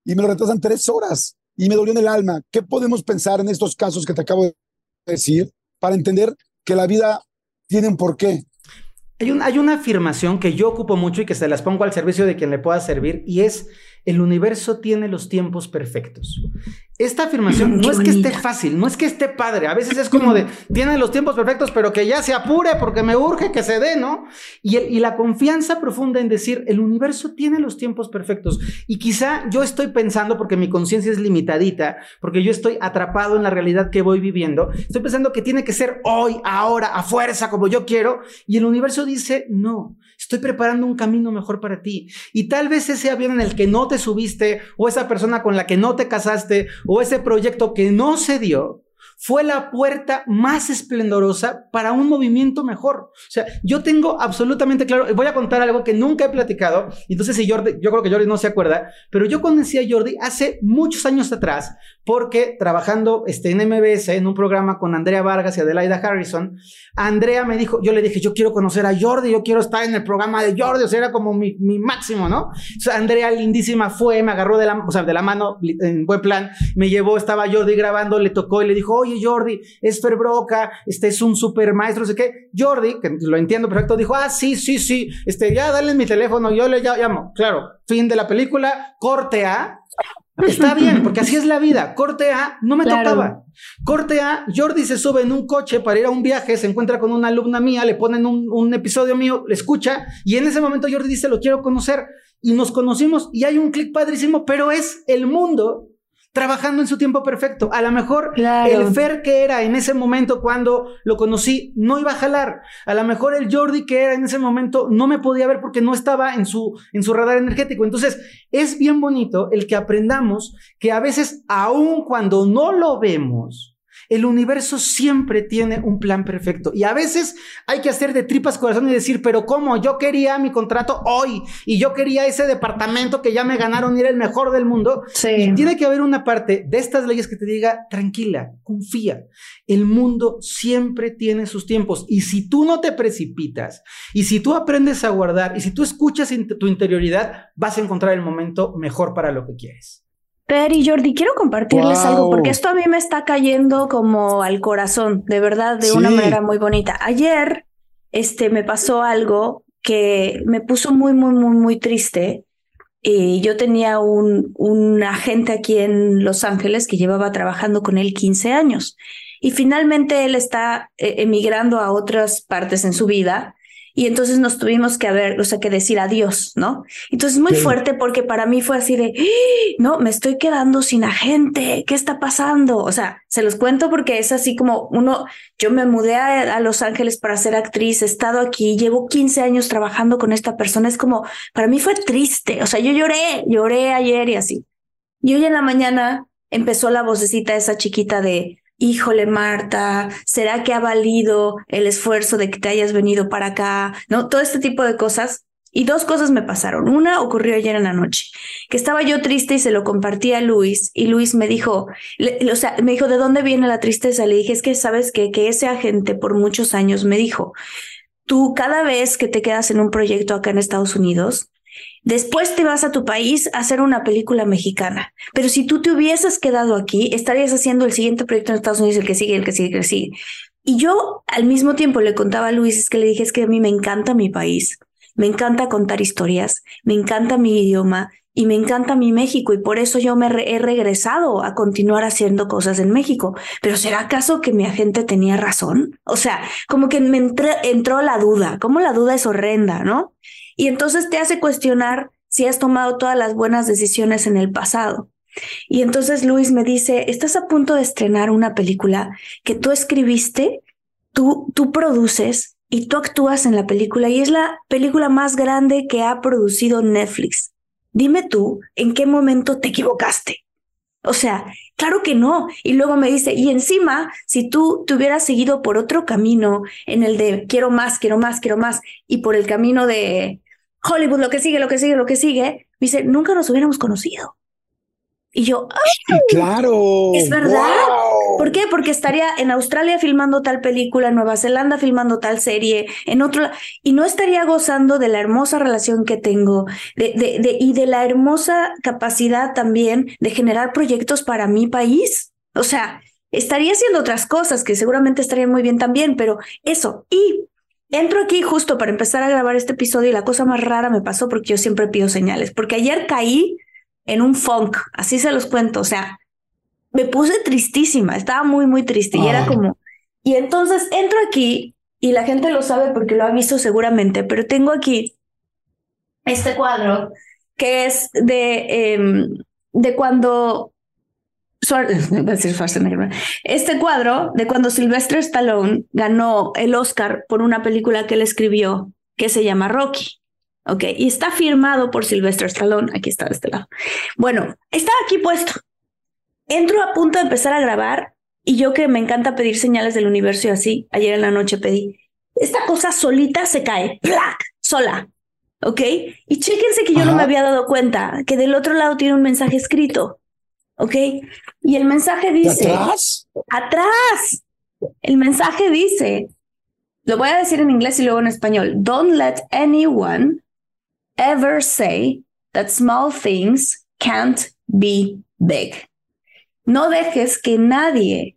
y me lo retrasan tres horas y me dolió en el alma. ¿Qué podemos pensar en estos casos que te acabo de decir para entender que la vida tiene un porqué? Hay una afirmación que yo ocupo mucho y que se las pongo al servicio de quien le pueda servir y es el universo tiene los tiempos perfectos. Esta afirmación no es que esté fácil, no es que esté padre. A veces es como de, tiene los tiempos perfectos, pero que ya se apure porque me urge que se dé, ¿no? Y, y la confianza profunda en decir, el universo tiene los tiempos perfectos. Y quizá yo estoy pensando, porque mi conciencia es limitadita, porque yo estoy atrapado en la realidad que voy viviendo, estoy pensando que tiene que ser hoy, ahora, a fuerza, como yo quiero. Y el universo dice, no, estoy preparando un camino mejor para ti. Y tal vez ese avión en el que no te subiste, o esa persona con la que no te casaste, o ese proyecto que no se dio, fue la puerta más esplendorosa para un movimiento mejor. O sea, yo tengo absolutamente claro, voy a contar algo que nunca he platicado, entonces si Jordi, yo creo que Jordi no se acuerda, pero yo conocí a Jordi hace muchos años atrás, porque trabajando este, en MBS, en un programa con Andrea Vargas y Adelaida Harrison, Andrea me dijo, yo le dije, yo quiero conocer a Jordi, yo quiero estar en el programa de Jordi, o sea, era como mi, máximo, ¿no? Andrea lindísima fue, me agarró de la, o sea, de la mano, en buen plan, me llevó, estaba Jordi grabando, le tocó y le dijo, oye Jordi, es Ferbroca, este es un super maestro, no sé qué. Jordi, que lo entiendo perfecto, dijo, ah, sí, sí, sí, este, ya dale mi teléfono, yo le llamo. Claro, fin de la película, corte A. Está bien, porque así es la vida. Corte A, no me tocaba. Corte A, Jordi se sube en un coche para ir a un viaje, se encuentra con una alumna mía, le ponen un, un episodio mío, le escucha, y en ese momento Jordi dice, lo quiero conocer. Y nos conocimos y hay un clic padrísimo, pero es el mundo trabajando en su tiempo perfecto. A lo mejor el Fer que era en ese momento cuando lo conocí no iba a jalar. A lo mejor el Jordi que era en ese momento no me podía ver porque no estaba en su, en su radar energético. Entonces, es bien bonito el que aprendamos que a veces, aun cuando no lo vemos, el universo siempre tiene un plan perfecto y a veces hay que hacer de tripas corazón y decir, pero ¿cómo? Yo quería mi contrato hoy y yo quería ese departamento que ya me ganaron y era el mejor del mundo. Y tiene que haber una parte de estas leyes que te diga, tranquila, confía. El mundo siempre tiene sus tiempos y si tú no te precipitas y si tú aprendes a guardar y si tú escuchas tu interioridad, vas a encontrar el momento mejor para lo que quieres. Per y Jordi, quiero compartirles algo porque esto a mí me está cayendo como al corazón, de verdad, de una manera muy bonita. Ayer, este, me pasó algo que me puso muy, muy, muy, muy triste. Y yo tenía un, un agente aquí en Los Ángeles que llevaba trabajando con él 15 años. Y finalmente él está eh, emigrando a otras partes en su vida y entonces nos tuvimos que haber, o sea, que decir adiós, ¿no? Entonces muy fuerte porque para mí fue así de, ¡Ah! no, me estoy quedando sin agente, ¿qué está pasando? O sea, se los cuento porque es así como uno, yo me mudé a, Los Ángeles para ser actriz, he estado aquí, llevo 15 años trabajando con esta persona, es como, para mí fue triste, o sea, yo lloré, lloré ayer y así. Y hoy en la mañana empezó la vocecita esa chiquita de, híjole Marta, ¿será que ha valido el esfuerzo de que te hayas venido para acá? ¿No? Todo este tipo de cosas. Y dos cosas me pasaron. Una ocurrió ayer en la noche, que estaba yo triste y se lo compartí a Luis y Luis me dijo, o sea, me dijo, ¿de dónde viene la tristeza? Le dije, es que sabes que, que ese agente por muchos años me dijo, tú cada vez que te quedas en un proyecto acá en Estados Unidos, Después te vas a tu país a hacer una película mexicana. Pero si tú te hubieses quedado aquí, estarías haciendo el siguiente proyecto en Estados Unidos, el que sigue, el que sigue, el que sigue. Y yo al mismo tiempo le contaba a Luis, que le dije, es que a mí me encanta mi país, me encanta contar historias, me encanta mi idioma y me encanta mi México y por eso yo me he regresado a continuar haciendo cosas en México. Pero ¿será acaso que mi agente tenía razón? O sea, como que me entró la duda, como la duda es horrenda, ¿no? Y entonces te hace cuestionar si has tomado todas las buenas decisiones en el pasado. Y entonces Luis me dice, estás a punto de estrenar una película que tú escribiste, tú, tú produces y tú actúas en la película y es la película más grande que ha producido Netflix. Dime tú, ¿en qué momento te equivocaste? O sea, claro que no. Y luego me dice, y encima, si tú te hubieras seguido por otro camino, en el de quiero más, quiero más, quiero más, y por el camino de Hollywood, lo que sigue, lo que sigue, lo que sigue, me dice, nunca nos hubiéramos conocido. Y yo, ¡ay! Claro. Es verdad. ¿Por qué? Porque estaría en Australia filmando tal película, en Nueva Zelanda filmando tal serie, en otro y no estaría gozando de la hermosa relación que tengo de, de, y de la hermosa capacidad también de generar proyectos para mi país. O sea, estaría haciendo otras cosas que seguramente estarían muy bien también, pero eso. Y entro aquí justo para empezar a grabar este episodio y la cosa más rara me pasó porque yo siempre pido señales, porque ayer caí en un funk, así se los cuento, o sea, me puse tristísima, estaba muy, muy triste y era como, y entonces entro aquí y la gente lo sabe porque lo ha visto seguramente, pero tengo aquí este cuadro que es de, em, de cuando este cuadro de cuando Sylvester Stallone ganó el Oscar por una película que él escribió que se llama Rocky. Ok, y está firmado por Sylvester Stallone. Aquí está de este lado. Bueno, está aquí puesto. Entro a punto de empezar a grabar y yo que me encanta pedir señales del universo y así, ayer en la noche pedí. Esta cosa solita se cae, ¡plac! sola. ¿Ok? Y chéquense que yo no me había dado cuenta que del otro lado tiene un mensaje escrito. ¿Ok? Y el mensaje dice... ¿Atrás? Atrás. El mensaje dice, lo voy a decir en inglés y luego en español, don't let anyone ever say that small things can't be big. No dejes que nadie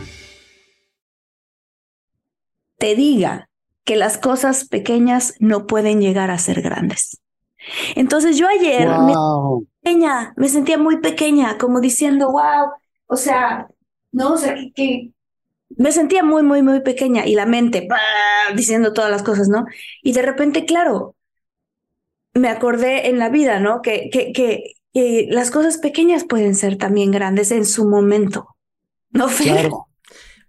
Te diga que las cosas pequeñas no pueden llegar a ser grandes. Entonces yo ayer me, pequeña, me sentía muy pequeña, como diciendo, wow, o sea, no, o sea, que, me sentía muy, muy, muy pequeña y la mente diciendo todas las cosas, ¿no? Y de repente, claro, me acordé en la vida, ¿no? Que, que, que, las cosas pequeñas pueden ser también grandes en su momento, ¿no, Claro.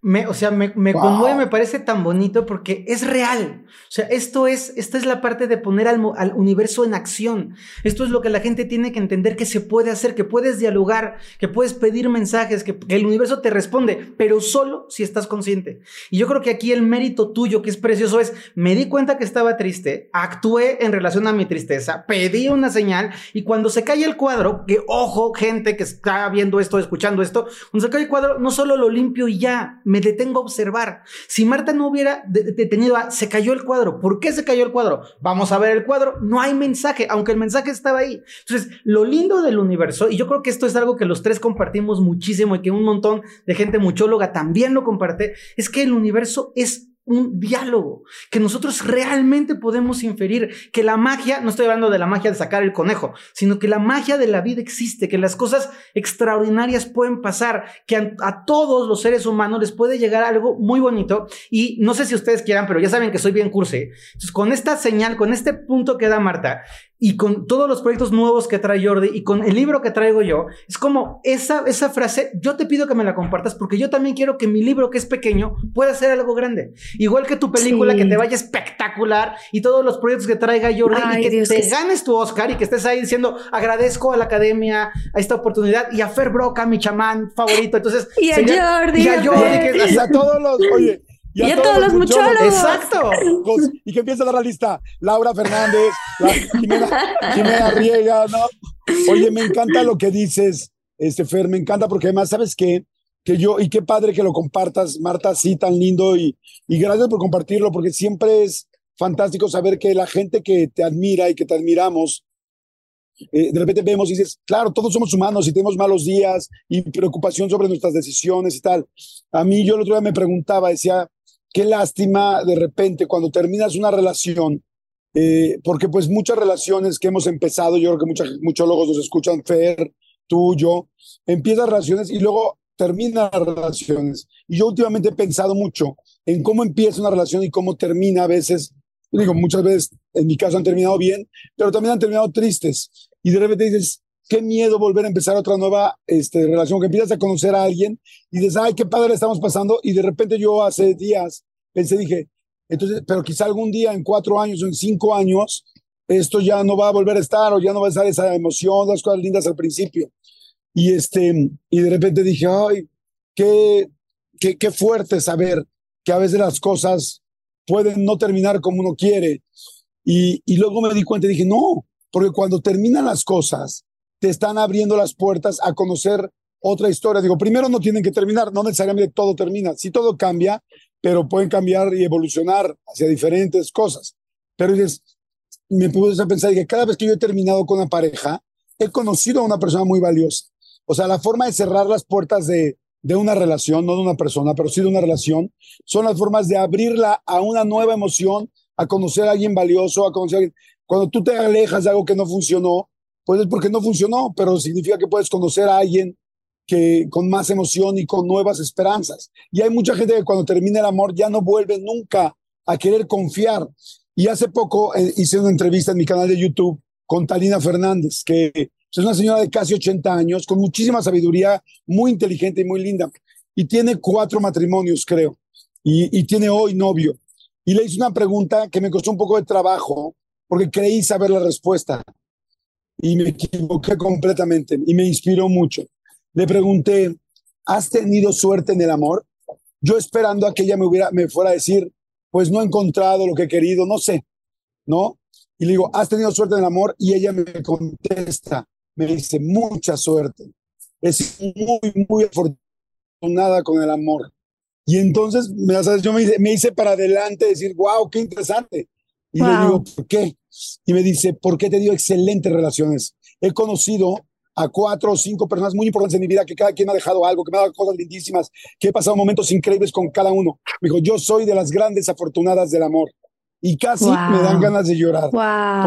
Me, o sea, me, me conmueve, me parece tan bonito porque es real. O sea, esto es, esta es la parte de poner al, al, universo en acción. Esto es lo que la gente tiene que entender que se puede hacer, que puedes dialogar, que puedes pedir mensajes, que, que el universo te responde, pero solo si estás consciente. Y yo creo que aquí el mérito tuyo, que es precioso, es, me di cuenta que estaba triste, actué en relación a mi tristeza, pedí una señal y cuando se cae el cuadro, que ojo, gente que está viendo esto, escuchando esto, cuando se cae el cuadro, no solo lo limpio y ya me detengo a observar. Si Marta no hubiera detenido a, se cayó el cuadro, ¿por qué se cayó el cuadro? Vamos a ver el cuadro, no hay mensaje, aunque el mensaje estaba ahí. Entonces, lo lindo del universo, y yo creo que esto es algo que los tres compartimos muchísimo y que un montón de gente muchóloga también lo comparte, es que el universo es un diálogo, que nosotros realmente podemos inferir, que la magia, no estoy hablando de la magia de sacar el conejo, sino que la magia de la vida existe, que las cosas extraordinarias pueden pasar, que a, todos los seres humanos les puede llegar algo muy bonito y no sé si ustedes quieran, pero ya saben que soy bien cursi. Entonces, con esta señal, con este punto que da Marta, y con todos los proyectos nuevos que trae Jordi y con el libro que traigo yo, es como esa, esa frase, yo te pido que me la compartas porque yo también quiero que mi libro que es pequeño pueda ser algo grande. Igual que tu película, que te vaya espectacular y todos los proyectos que traiga Jordi y que te ganes tu Oscar y que estés ahí diciendo agradezco a la academia a esta oportunidad y a Fer Broca, mi chamán favorito. Entonces, y a Jordi. Y a Jordi. y a todos los, oye, y, a, todos, los muchólogos. Exacto. Y que empieza la lista. Laura Fernández, Jimena, Riega, ¿no? Oye, me encanta lo que dices, este Fer, me encanta porque además, ¿sabes qué? Que yo, y qué padre que lo compartas, Marta, así tan lindo y, y gracias por compartirlo porque siempre es fantástico saber que la gente que te admira y que te admiramos, eh, de repente vemos y dices, claro, todos somos humanos y tenemos malos días y preocupación sobre nuestras decisiones y tal. A mí yo el otro día me preguntaba, decía, qué lástima de repente cuando terminas una relación, eh, porque pues muchas relaciones que hemos empezado, yo creo que muchos muchólogos nos escuchan, Fer, tú, yo, empiezas relaciones y luego terminan relaciones. Y yo últimamente he pensado mucho en cómo empieza una relación y cómo termina a veces. Digo, muchas veces en mi caso han terminado bien, pero también han terminado tristes. Y de repente dices, qué miedo volver a empezar otra nueva este, relación, que empiezas a conocer a alguien y dices, ay, qué padre estamos pasando, y de repente yo hace días pensé, dije, entonces, pero quizá algún día, en cuatro años o en cinco años, esto ya no va a volver a estar o ya no va a estar esa emoción, las cosas lindas al principio. Y, este, y de repente dije, ay, qué, qué, qué fuerte saber que a veces las cosas pueden no terminar como uno quiere. Y, y luego me di cuenta y dije, no, porque cuando terminan las cosas, te están abriendo las puertas a conocer otra historia. Digo, primero no tienen que terminar, no necesariamente todo termina. Sí todo cambia, pero pueden cambiar y evolucionar hacia diferentes cosas. Pero me puse a pensar que cada vez que yo he terminado con una pareja, he conocido a una persona muy valiosa. O sea, la forma de cerrar las puertas de, de una relación, no de una persona, pero sí de una relación, son las formas de abrirla a una nueva emoción, a conocer a alguien valioso, a conocer a alguien. Cuando tú te alejas de algo que no funcionó, pues es porque no funcionó, pero significa que puedes conocer a alguien que con más emoción y con nuevas esperanzas. Y hay mucha gente que cuando termina el amor ya no vuelve nunca a querer confiar. Y hace poco eh, hice una entrevista en mi canal de YouTube con Talina Fernández, que es una señora de casi 80 años, con muchísima sabiduría, muy inteligente y muy linda. Y tiene cuatro matrimonios, creo. Y, y tiene hoy novio. Y le hice una pregunta que me costó un poco de trabajo, porque creí saber la respuesta y me equivoqué completamente y me inspiró mucho. Le pregunté, ¿has tenido suerte en el amor? Yo esperando a que ella me, hubiera, me fuera a decir, pues no he encontrado lo que he querido, no sé, ¿no? Y le digo, ¿has tenido suerte en el amor? Y ella me contesta, me dice, mucha suerte. Es muy, muy afortunada con el amor. Y entonces, yo me, me hice para adelante decir, wow, qué interesante. Y le digo, ¿por qué? Y me dice, ¿por qué te dio excelentes relaciones? He conocido a cuatro o cinco personas muy importantes en mi vida, que cada quien me ha dejado algo, que me ha dado cosas lindísimas, que he pasado momentos increíbles con cada uno. Me dijo, yo soy de las grandes afortunadas del amor. Y casi me dan ganas de llorar.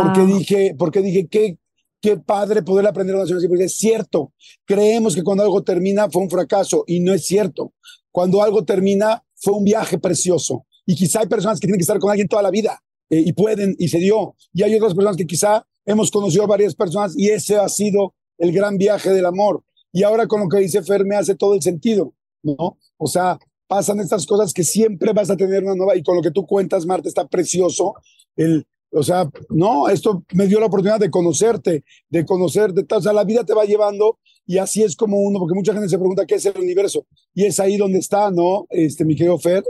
Porque dije, porque dije, qué, qué padre poder aprender así, porque es cierto. Creemos que cuando algo termina fue un fracaso y no es cierto. Cuando algo termina fue un viaje precioso. Y quizá hay personas que tienen que estar con alguien toda la vida eh, y pueden y se dio. Y hay otras personas que quizá hemos conocido a varias personas y ese ha sido el gran viaje del amor. Y ahora con lo que dice Fer me hace todo el sentido, ¿no? O sea, pasan estas cosas que siempre vas a tener una nueva y con lo que tú cuentas, Marta, está precioso. El, o sea, no, esto me dio la oportunidad de conocerte, de conocerte, o sea, la vida te va llevando y así es como uno, porque mucha gente se pregunta qué es el universo y es ahí donde está, ¿no? Este, mi querido Fer,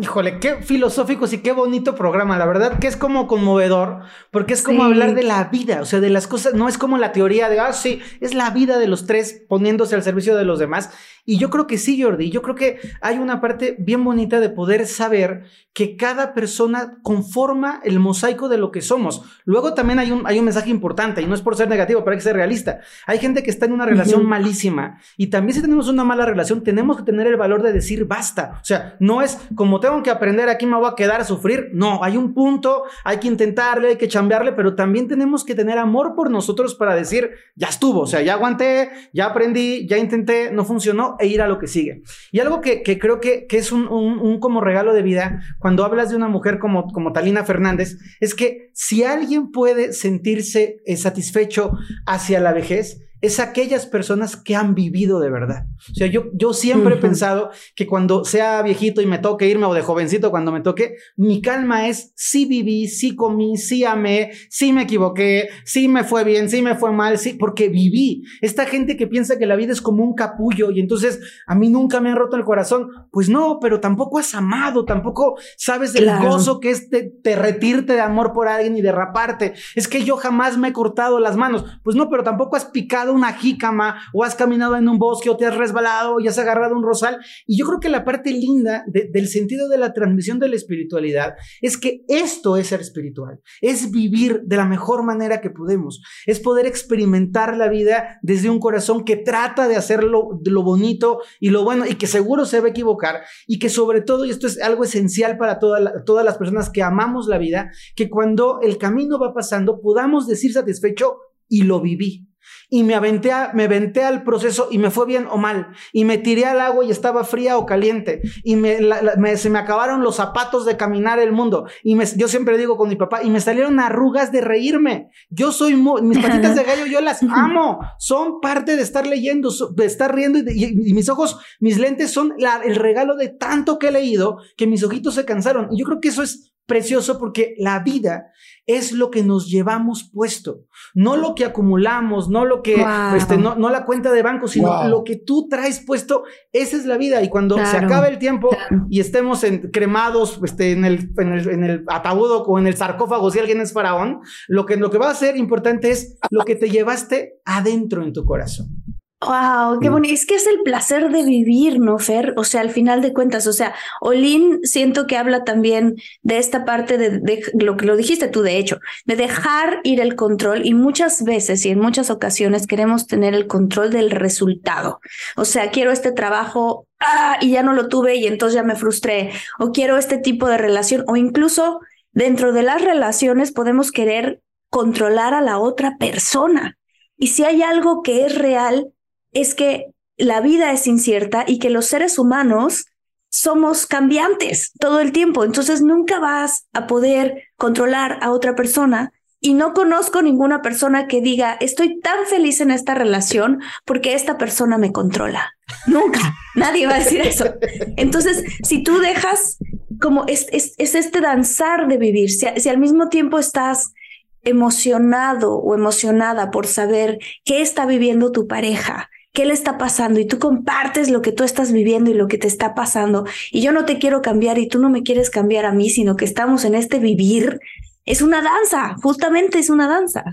Híjole, qué filosóficos y qué bonito programa. La verdad que es como conmovedor, porque es como hablar de la vida, o sea, de las cosas. No es como la teoría de, ah, sí, es la vida de los tres poniéndose al servicio de los demás. Y yo creo que sí, Jordi. Yo creo que hay una parte bien bonita de poder saber que cada persona conforma el mosaico de lo que somos. Luego también hay un, hay un mensaje importante, y no es por ser negativo, pero hay que ser realista. Hay gente que está en una relación malísima. Y también si tenemos una mala relación, tenemos que tener el valor de decir basta. O sea, no es como te tengo que aprender, aquí me voy a quedar a sufrir. No, hay un punto, hay que intentarle, hay que chambearle, pero también tenemos que tener amor por nosotros para decir, ya estuvo, o sea, ya aguanté, ya aprendí, ya intenté, no funcionó, e ir a lo que sigue. Y algo que, creo que, es un, un, como regalo de vida, cuando hablas de una mujer como, como Talina Fernández, es que si alguien puede sentirse eh, satisfecho hacia la vejez, es aquellas personas que han vivido de verdad. O sea, yo, yo siempre he pensado que cuando sea viejito y me toque irme o de jovencito cuando me toque, mi calma es sí viví, sí comí, sí amé, sí me equivoqué, sí me fue bien, sí me fue mal, sí, porque viví. Esta gente que piensa que la vida es como un capullo y entonces a mí nunca me han roto el corazón, pues no, pero tampoco has amado, tampoco sabes el gozo que es derretirte de amor por alguien y derraparte. Es que yo jamás me he cortado las manos, pues no, pero tampoco has picado una jícama o has caminado en un bosque o te has resbalado y has agarrado un rosal. Y yo creo que la parte linda del sentido de la transmisión de la espiritualidad es que esto es ser espiritual, es vivir de la mejor manera que podemos, es poder experimentar la vida desde un corazón que trata de hacerlo lo bonito y lo bueno y que seguro se va a equivocar y que sobre todo, y esto es algo esencial para todas las personas que amamos la vida, que cuando el camino va pasando podamos decir satisfecho y lo viví y me aventé, me aventé al proceso y me fue bien o mal, y me tiré al agua y estaba fría o caliente, y me, se me acabaron los zapatos de caminar el mundo, y me, yo siempre digo con mi papá, y me salieron arrugas de reírme. Yo soy, mis patitas de gallo, yo las amo, son parte de estar leyendo, de estar riendo, y, mis ojos, mis lentes son el regalo de tanto que he leído que mis ojitos se cansaron. Y yo creo que eso es precioso porque la vida es lo que nos llevamos puesto, no lo que acumulamos, no lo que, este, no, no, la cuenta de banco, sino lo que tú traes puesto, esa es la vida. Y cuando se acabe el tiempo y estemos en, cremados este, en, el, en, el, en el ataúd o en el sarcófago, si alguien es faraón, lo que, lo que va a ser importante es lo que te llevaste adentro en tu corazón. Wow, qué mm. bonito. Es que es el placer de vivir, ¿no, Fer? O sea, al final de cuentas, o sea, Olin siento que habla también de esta parte de, lo que lo dijiste tú, de hecho, de dejar ir el control y muchas veces y en muchas ocasiones queremos tener el control del resultado. O sea, quiero este trabajo ah, y ya no lo tuve y entonces ya me frustré. O quiero este tipo de relación o incluso dentro de las relaciones podemos querer controlar a la otra persona. Y si hay algo que es real, es que la vida es incierta y que los seres humanos somos cambiantes todo el tiempo. Entonces nunca vas a poder controlar a otra persona. Y no conozco ninguna persona que diga, estoy tan feliz en esta relación porque esta persona me controla. Nunca, nadie va a decir eso. Entonces, si tú dejas como es, es, este danzar de vivir, si al mismo tiempo estás emocionado o emocionada por saber qué está viviendo tu pareja, qué le está pasando y tú compartes lo que tú estás viviendo y lo que te está pasando. Y yo no te quiero cambiar y tú no me quieres cambiar a mí, sino que estamos en este vivir, es una danza, justamente es una danza.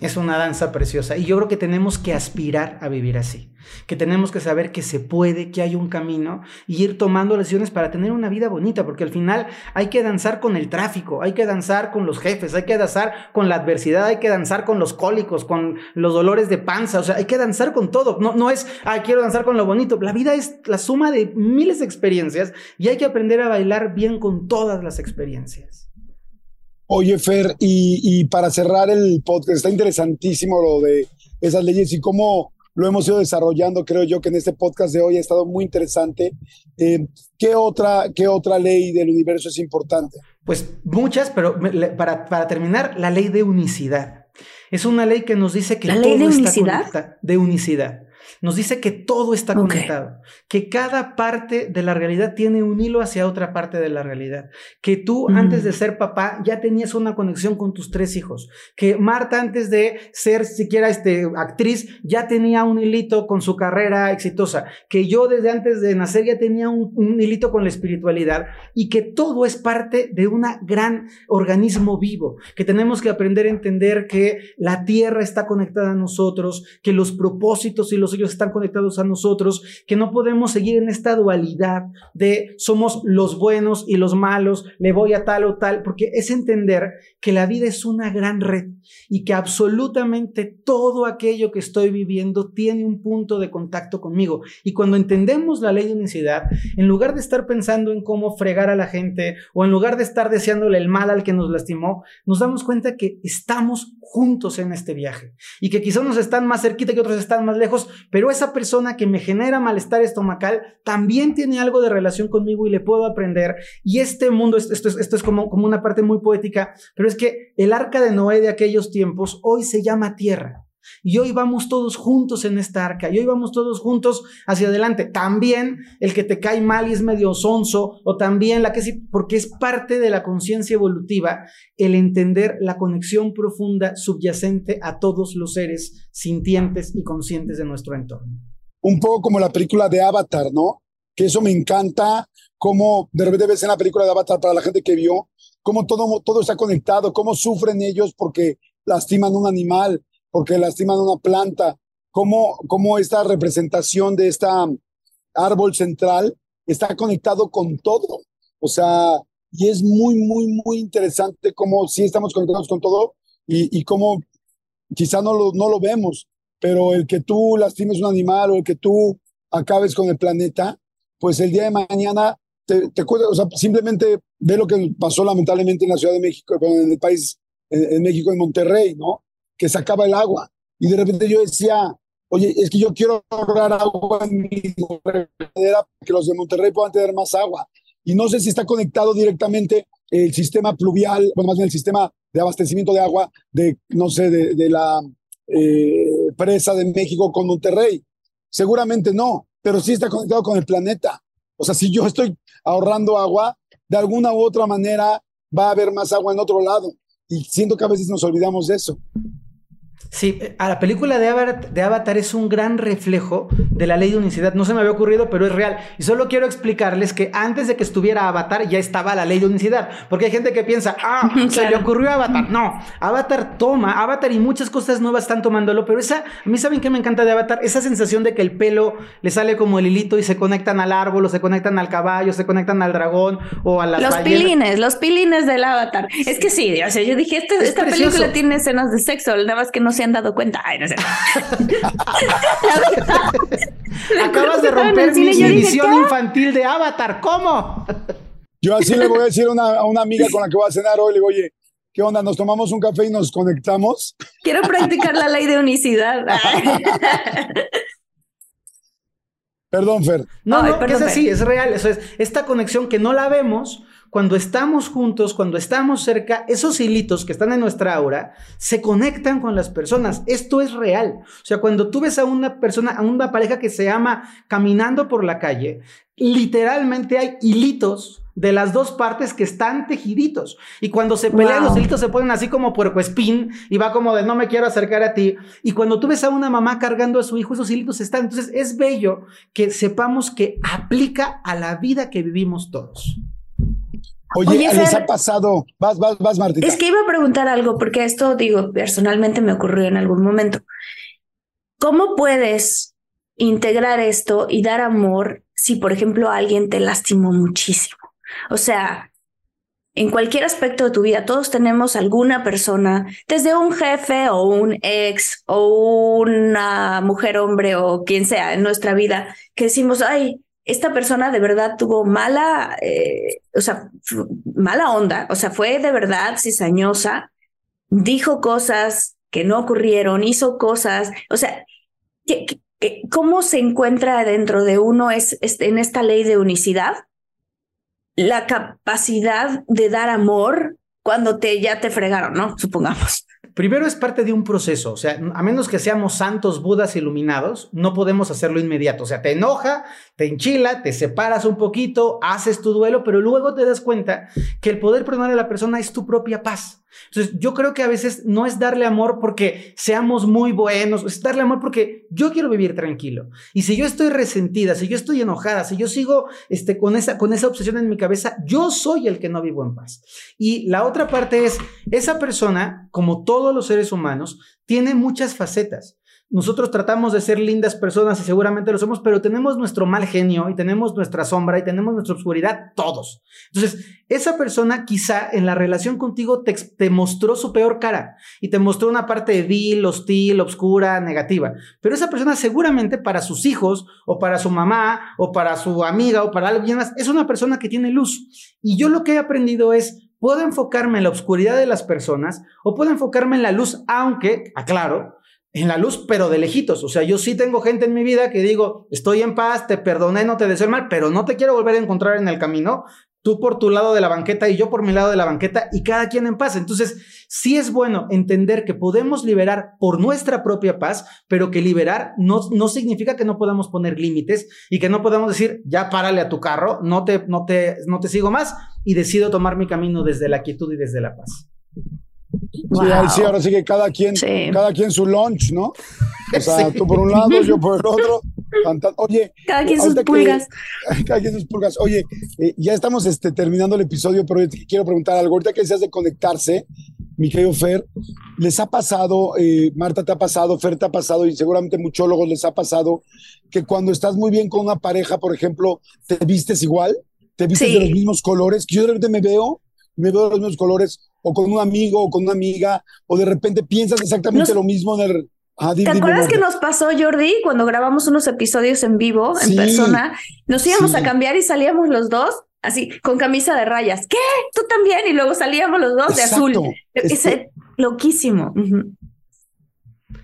Es una danza preciosa. Y yo creo que tenemos que aspirar a vivir así, que tenemos que saber que se puede, que hay un camino y ir tomando lesiones para tener una vida bonita, porque al final hay que danzar con el tráfico, hay que danzar con los jefes, hay que danzar con la adversidad, hay que danzar con los cólicos, con los dolores de panza, o sea, hay que danzar con todo, no, no es, ah, quiero danzar con lo bonito, la vida es la suma de miles de experiencias y hay que aprender a bailar bien con todas las experiencias. Oye, Fer, y, para cerrar el podcast, está interesantísimo lo de esas leyes y cómo lo hemos ido desarrollando. Creo yo que en este podcast de hoy ha estado muy interesante. Eh, ¿qué, otra, ¿Qué otra ley del universo es importante? Pues muchas, pero para, para terminar, la ley de unicidad. Es una ley que nos dice que ¿La ley de unicidad? de unicidad. Nos dice que todo está conectado, que cada parte de la realidad tiene un hilo hacia otra parte de la realidad, que tú antes de ser papá ya tenías una conexión con tus tres hijos, que Marta antes de ser siquiera este, actriz ya tenía un hilito con su carrera exitosa, que yo desde antes de nacer ya tenía un, un hilito con la espiritualidad y que todo es parte de un gran organismo vivo, que tenemos que aprender a entender que la tierra está conectada a nosotros, que los propósitos y los ellos están conectados a nosotros, que no podemos seguir en esta dualidad de somos los buenos y los malos, le voy a tal o tal, porque es entender que la vida es una gran red y que absolutamente todo aquello que estoy viviendo tiene un punto de contacto conmigo. Y cuando entendemos la ley de unicidad, en lugar de estar pensando en cómo fregar a la gente o en lugar de estar deseándole el mal al que nos lastimó, nos damos cuenta que estamos juntos en este viaje y que quizás unos están más cerquita que otros están más lejos, pero esa persona que me genera malestar estomacal también tiene algo de relación conmigo y le puedo aprender. Y este mundo, esto, esto, esto es como, como una parte muy poética, pero es que el arca de Noé de aquellos tiempos hoy se llama tierra. Y hoy vamos todos juntos en esta arca, y hoy vamos todos juntos hacia adelante. También el que te cae mal y es medio sonso, o también la que sí, porque es parte de la conciencia evolutiva el entender la conexión profunda subyacente a todos los seres sintientes y conscientes de nuestro entorno. Un poco como la película de Avatar, ¿no? Que eso me encanta, como de repente ves en la película de Avatar para la gente que vio, cómo todo, todo está conectado, cómo sufren ellos porque lastiman un animal, porque lastiman una planta, cómo, cómo esta representación de esta árbol central está conectado con todo. O sea, y es muy, muy, muy interesante cómo sí estamos conectados con todo y, y cómo quizá no lo, no lo vemos, pero el que tú lastimes un animal o el que tú acabes con el planeta, pues el día de mañana te, te o sea, simplemente ve lo que pasó lamentablemente en la Ciudad de México, en el país, en, en México, en Monterrey, ¿no? Que se acaba el agua. Y de repente yo decía, oye, es que yo quiero ahorrar agua en mi regadera para que los de Monterrey puedan tener más agua. Y no sé si está conectado directamente el sistema pluvial, bueno, más bien el sistema de abastecimiento de agua de, no sé, de, de la eh, presa de México con Monterrey. Seguramente no, pero sí está conectado con el planeta. O sea, si yo estoy ahorrando agua, de alguna u otra manera va a haber más agua en otro lado. Y siento que a veces nos olvidamos de eso. Sí, a la película de Avatar, de Avatar, es un gran reflejo de la ley de unicidad. No se me había ocurrido, pero es real. Y solo quiero explicarles que antes de que estuviera Avatar ya estaba la ley de unicidad. Porque hay gente que piensa, ah, se le ocurrió a Avatar. No, Avatar toma, Avatar y muchas cosas nuevas están tomándolo. Pero esa, a mí saben que me encanta de Avatar, esa sensación de que el pelo le sale como el hilito y se conectan al árbol, o se conectan al caballo, se conectan al dragón o a las Los ballenas. pilines, los pilines del Avatar. Es que sí, o sea, yo dije, este- Es esta precioso. película tiene escenas de sexo, nada más que no se han dado cuenta. Ay, no sé. Acabas de romper mi, ¿qué? infantil de Avatar. ¿Cómo? Yo así le voy a decir a una, a una amiga con la que voy a cenar hoy, le digo, oye, ¿qué onda? ¿Nos tomamos un café y nos conectamos? Quiero practicar la ley de unicidad. Perdón, Fer. No, Ay, no, que es así, Fer. es real. Eso es esta conexión que no la vemos. Cuando estamos juntos, cuando estamos cerca, esos hilitos que están en nuestra aura se conectan con las personas. Esto es real. O sea, cuando tú ves a una persona, a una pareja que se ama caminando por la calle, literalmente hay hilitos de las dos partes que están tejiditos. Y cuando se pelean, Wow. los hilitos se ponen así como puercoespín y va como de no me quiero acercar a ti. Y cuando tú ves a una mamá cargando a su hijo, esos hilitos están. Entonces es bello que sepamos que aplica a la vida que vivimos todos. Oye, Oye, les ha pasado. Vas, vas, vas, Martita. Es que iba a preguntar algo, porque esto, digo, personalmente me ocurrió en algún momento. ¿Cómo puedes integrar esto y dar amor si, por ejemplo, alguien te lastimó muchísimo? O sea, en cualquier aspecto de tu vida, todos tenemos alguna persona, desde un jefe o un ex o una mujer, hombre o quien sea en nuestra vida, que decimos, ay, esta persona de verdad tuvo mala, eh, o sea, mala onda, o sea, fue de verdad cizañosa, dijo cosas que no ocurrieron, hizo cosas, o sea, ¿qué- qué- qué- ¿cómo se encuentra dentro de uno es- en esta ley de unicidad la capacidad de dar amor cuando te ya te fregaron, ¿no? Supongamos. Primero es parte de un proceso, o sea, a menos que seamos santos, budas iluminados, no podemos hacerlo inmediato. O sea, te enoja, te enchila, te separas un poquito, haces tu duelo, pero luego te das cuenta que el poder perdonar a la persona es tu propia paz. Entonces, yo creo que a veces no es darle amor porque seamos muy buenos, es darle amor porque yo quiero vivir tranquilo. Y si yo estoy resentida, si yo estoy enojada, si yo sigo este, con, esa, con esa obsesión en mi cabeza, yo soy el que no vivo en paz. Y la otra parte es, esa persona, como todos los seres humanos, tiene muchas facetas. Nosotros tratamos de ser lindas personas y seguramente lo somos, pero tenemos nuestro mal genio y tenemos nuestra sombra y tenemos nuestra oscuridad todos. Entonces, esa persona quizá en la relación contigo te, mostró su peor cara y te mostró una parte vil, hostil, oscura, negativa. Pero esa persona seguramente para sus hijos o para su mamá o para su amiga o para alguien más es una persona que tiene luz. Y yo lo que he aprendido es puedo enfocarme en la oscuridad de las personas o puedo enfocarme en la luz, aunque, aclaro, en la luz, pero de lejitos. O sea, yo sí tengo gente en mi vida que digo, estoy en paz, te perdoné, no te deseo el mal, pero no te quiero volver a encontrar en el camino. Tú por tu lado de la banqueta y yo por mi lado de la banqueta y cada quien en paz. Entonces, sí es bueno entender que podemos liberar por nuestra propia paz, pero que liberar no, no significa que no podamos poner límites y que no podamos decir, ya párale a tu carro, no te, no te, no te sigo más y decido tomar mi camino desde la quietud y desde la paz. Sí, ahora sí que cada quien, cada quien su lunch, ¿no? O sea, tú por un lado, yo por el otro. Oye, cada quien sus pulgas. cada quien sus pulgas. Oye, eh, ya estamos este, terminando el episodio, pero quiero preguntar algo. Ahorita que decías de conectarse, mi querido Fer, ¿les ha pasado, eh, Marta te ha pasado, Fer te ha pasado y seguramente muchólogos les ha pasado que cuando estás muy bien con una pareja, por ejemplo, te vistes igual? ¿Te vistes de los mismos colores? Que yo de repente me veo, me veo de los mismos colores o con un amigo o con una amiga, o de repente piensas exactamente lo mismo en el... Ah, ¿Te acuerdas que nos pasó, Jordi, cuando grabamos unos episodios en vivo, en persona? Nos íbamos a cambiar y salíamos los dos así, con camisa de rayas. ¿Qué? ¿Tú también? Y luego salíamos los dos de azul. Es loquísimo.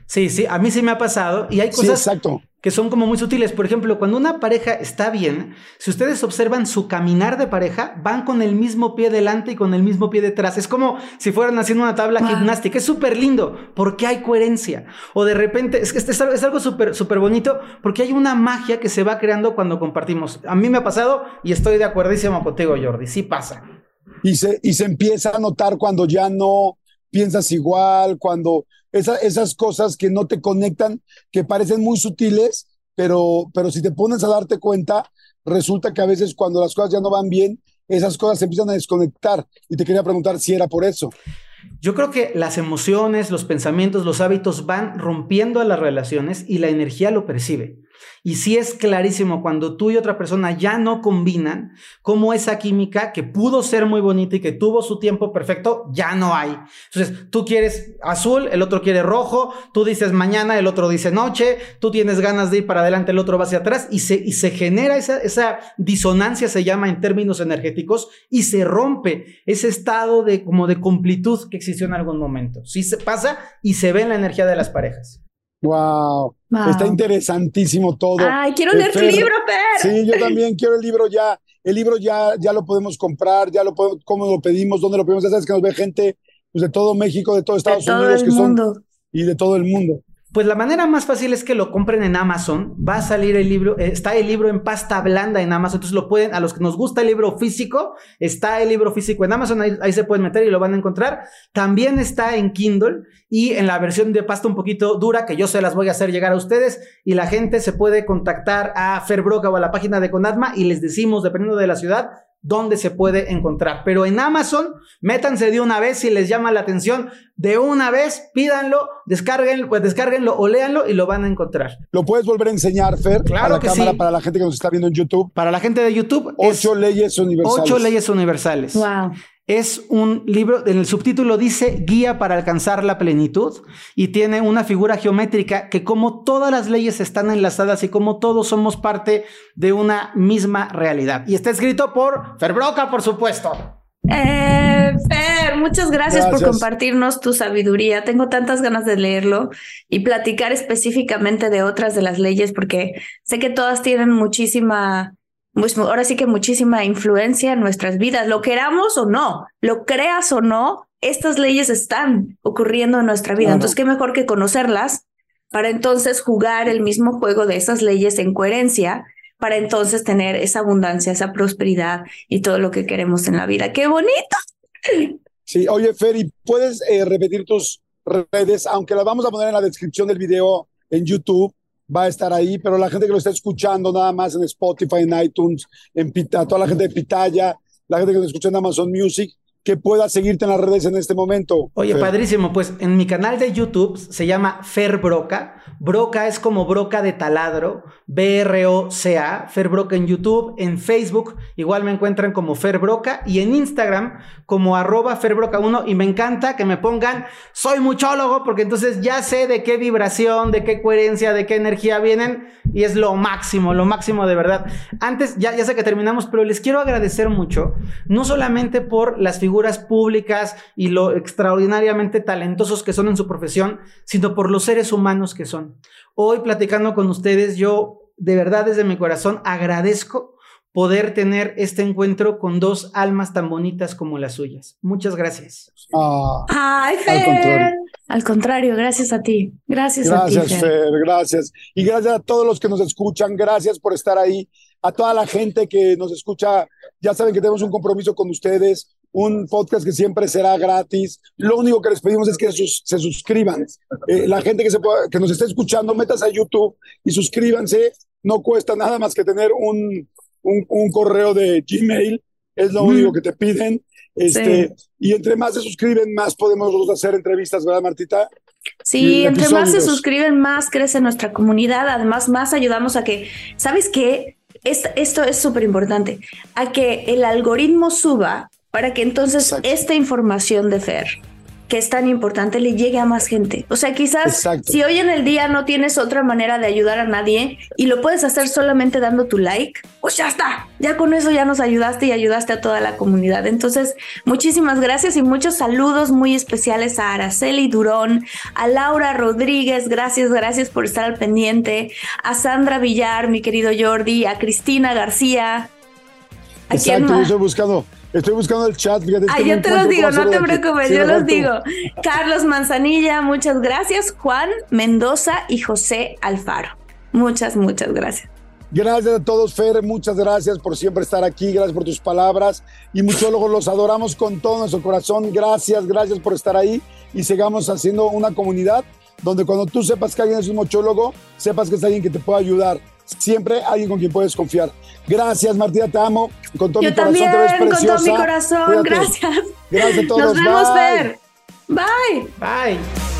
Sí, sí, a mí sí me ha pasado y hay cosas exacto que son como muy sutiles. Por ejemplo, cuando una pareja está bien, si ustedes observan su caminar de pareja, van con el mismo pie delante y con el mismo pie detrás. Es como si fueran haciendo una tabla gimnástica. Es súper lindo porque hay coherencia. O de repente, es que es algo súper súper bonito porque hay una magia que se va creando cuando compartimos. A mí me ha pasado y estoy de acuerdísimo contigo, Jordi. Sí pasa. Y se, y se empieza a notar cuando ya no piensas igual, cuando esas cosas que no te conectan, que parecen muy sutiles, pero, pero si te pones a darte cuenta, resulta que a veces cuando las cosas ya no van bien, esas cosas se empiezan a desconectar. Y te quería preguntar si era por eso. Yo creo que las emociones, los pensamientos, los hábitos van rompiendo a las relaciones y la energía lo percibe. Y sí es clarísimo cuando tú y otra persona ya no combinan, como esa química que pudo ser muy bonita y que tuvo su tiempo perfecto, ya no hay. Entonces, tú quieres azul, el otro quiere rojo, tú dices mañana, el otro dice noche, tú tienes ganas de ir para adelante, el otro va hacia atrás y se, y se genera esa, esa disonancia, se llama en términos energéticos, y se rompe ese estado de como de completud que existió en algún momento. Sí se pasa y se ve en la energía de las parejas. Wow. Está interesantísimo todo. Ay, quiero leer tu libro, Per. Sí, yo también quiero el libro ya. El libro ya, ya lo podemos comprar, ya lo podemos, cómo lo pedimos, dónde lo pedimos. Ya sabes que nos ve gente pues, de todo México, de todo Estados Unidos, que son y de todo el mundo. Pues la manera más fácil es que lo compren en Amazon. Va a salir el libro, eh, está el libro en pasta blanda en Amazon. Entonces lo pueden, a los que nos gusta el libro físico, está el libro físico en Amazon. Ahí, se pueden meter y lo van a encontrar. También está en Kindle y en la versión de pasta un poquito dura, que yo se las voy a hacer llegar a ustedes. Y la gente se puede contactar a Ferbroca o a la página de Conadma y les decimos, dependiendo de la ciudad, dónde se puede encontrar. Pero en Amazon, métanse de una vez si les llama la atención. De una vez, pídanlo, descarguen, pues descárguenlo o léanlo y lo van a encontrar. ¿Lo puedes volver a enseñar, Fer? Claro a la que cámara sí. para la gente que nos está viendo en YouTube. Para la gente de YouTube. Ocho leyes universales. Ocho leyes universales. Wow. Es un libro, en el subtítulo dice Guía para alcanzar la plenitud y tiene una figura geométrica que como todas las leyes están enlazadas y como todos somos parte de una misma realidad. Y está escrito por Ferbroca, por supuesto. Eh, Fer, muchas gracias, por compartirnos tu sabiduría. Tengo tantas ganas de leerlo y platicar específicamente de otras de las leyes porque sé que todas tienen muchísima pues ahora sí que muchísima influencia en nuestras vidas, lo queramos o no, lo creas o no, estas leyes están ocurriendo en nuestra vida. Entonces, qué mejor que conocerlas para entonces jugar el mismo juego de esas leyes en coherencia, para entonces tener esa abundancia, esa prosperidad y todo lo que queremos en la vida. ¡Qué bonito! Sí, oye, Ferry, ¿puedes eh, repetir tus redes? Aunque las vamos a poner en la descripción del video en YouTube va a estar ahí, pero la gente que lo está escuchando nada más en Spotify, en iTunes, en Pita, toda la gente de Pitaya, la gente que lo escucha en Amazon Music, que pueda seguirte en las redes en este momento. Oye, Fer? padrísimo. Pues en mi canal de YouTube se llama Fer Broca. Broca es como broca de taladro. B-R-O-C-A. Fer Broca en YouTube. En Facebook igual me encuentran como Fer Broca. Y en Instagram como arroba Fer Broca 1. Y me encanta que me pongan soy muchólogo porque entonces ya sé de qué vibración, de qué coherencia, de qué energía vienen. Y es lo máximo, lo máximo de verdad. Antes, ya, ya sé que terminamos, pero les quiero agradecer mucho. No solamente por las figuras públicas y lo extraordinariamente talentosos que son en su profesión, sino por los seres humanos que son. Hoy platicando con ustedes, yo de verdad desde mi corazón agradezco poder tener este encuentro con dos almas tan bonitas como las suyas. Muchas gracias. Ah, Ay, Al Fer. contrario. Al contrario, gracias a ti. Gracias, a ti. Gracias, Fer. Fer, gracias. Y gracias a todos los que nos escuchan, gracias por estar ahí. A toda la gente que nos escucha, ya saben que tenemos un compromiso con ustedes, un podcast que siempre será gratis. Lo único que les pedimos es que sus- se suscriban. Eh, la gente que, se pueda- que nos esté escuchando, metas a YouTube y suscríbanse. No cuesta nada más que tener un, un, un correo de Gmail, es lo Ujú. único que te piden. Este, Y entre más se suscriben, más podemos hacer entrevistas, ¿verdad, Martita? Sí, entre más se suscriben, más crece nuestra comunidad. Además, más ayudamos a que, ¿sabes qué? Es- esto es súper importante, a que el algoritmo suba para que entonces Exacto. esta información de Fer, que es tan importante, le llegue a más gente. O sea, quizás Exacto. si hoy en el día no tienes otra manera de ayudar a nadie y lo puedes hacer solamente dando tu like, pues ya está. Ya con eso ya nos ayudaste y ayudaste a toda la comunidad. Entonces, muchísimas gracias y muchos saludos muy especiales a Araceli Durón, a Laura Rodríguez, gracias, gracias por estar al pendiente, a Sandra Villar, mi querido Jordi, a Cristina García. Estoy buscando, estoy buscando el chat. Fíjate, Ah, yo te los digo, no te preocupes, Sí, yo los digo. Carlos Manzanilla, muchas gracias. Juan Mendoza y José Alfaro. Muchas, muchas gracias. Gracias a todos, Fer. Muchas gracias por siempre estar aquí. Gracias por tus palabras. Y muchólogos, los adoramos con todo nuestro corazón. Gracias, gracias por estar ahí. Y sigamos haciendo una comunidad donde cuando tú sepas que alguien es un muchólogo, sepas que es alguien que te puede ayudar. Siempre alguien con quien puedes confiar. Gracias, Martina, te amo. Con todo Yo mi corazón también, te ves con preciosa. todo mi corazón. Cuídate. Gracias. Gracias a todos. Nos vemos, Bye. Fer. Bye. Bye.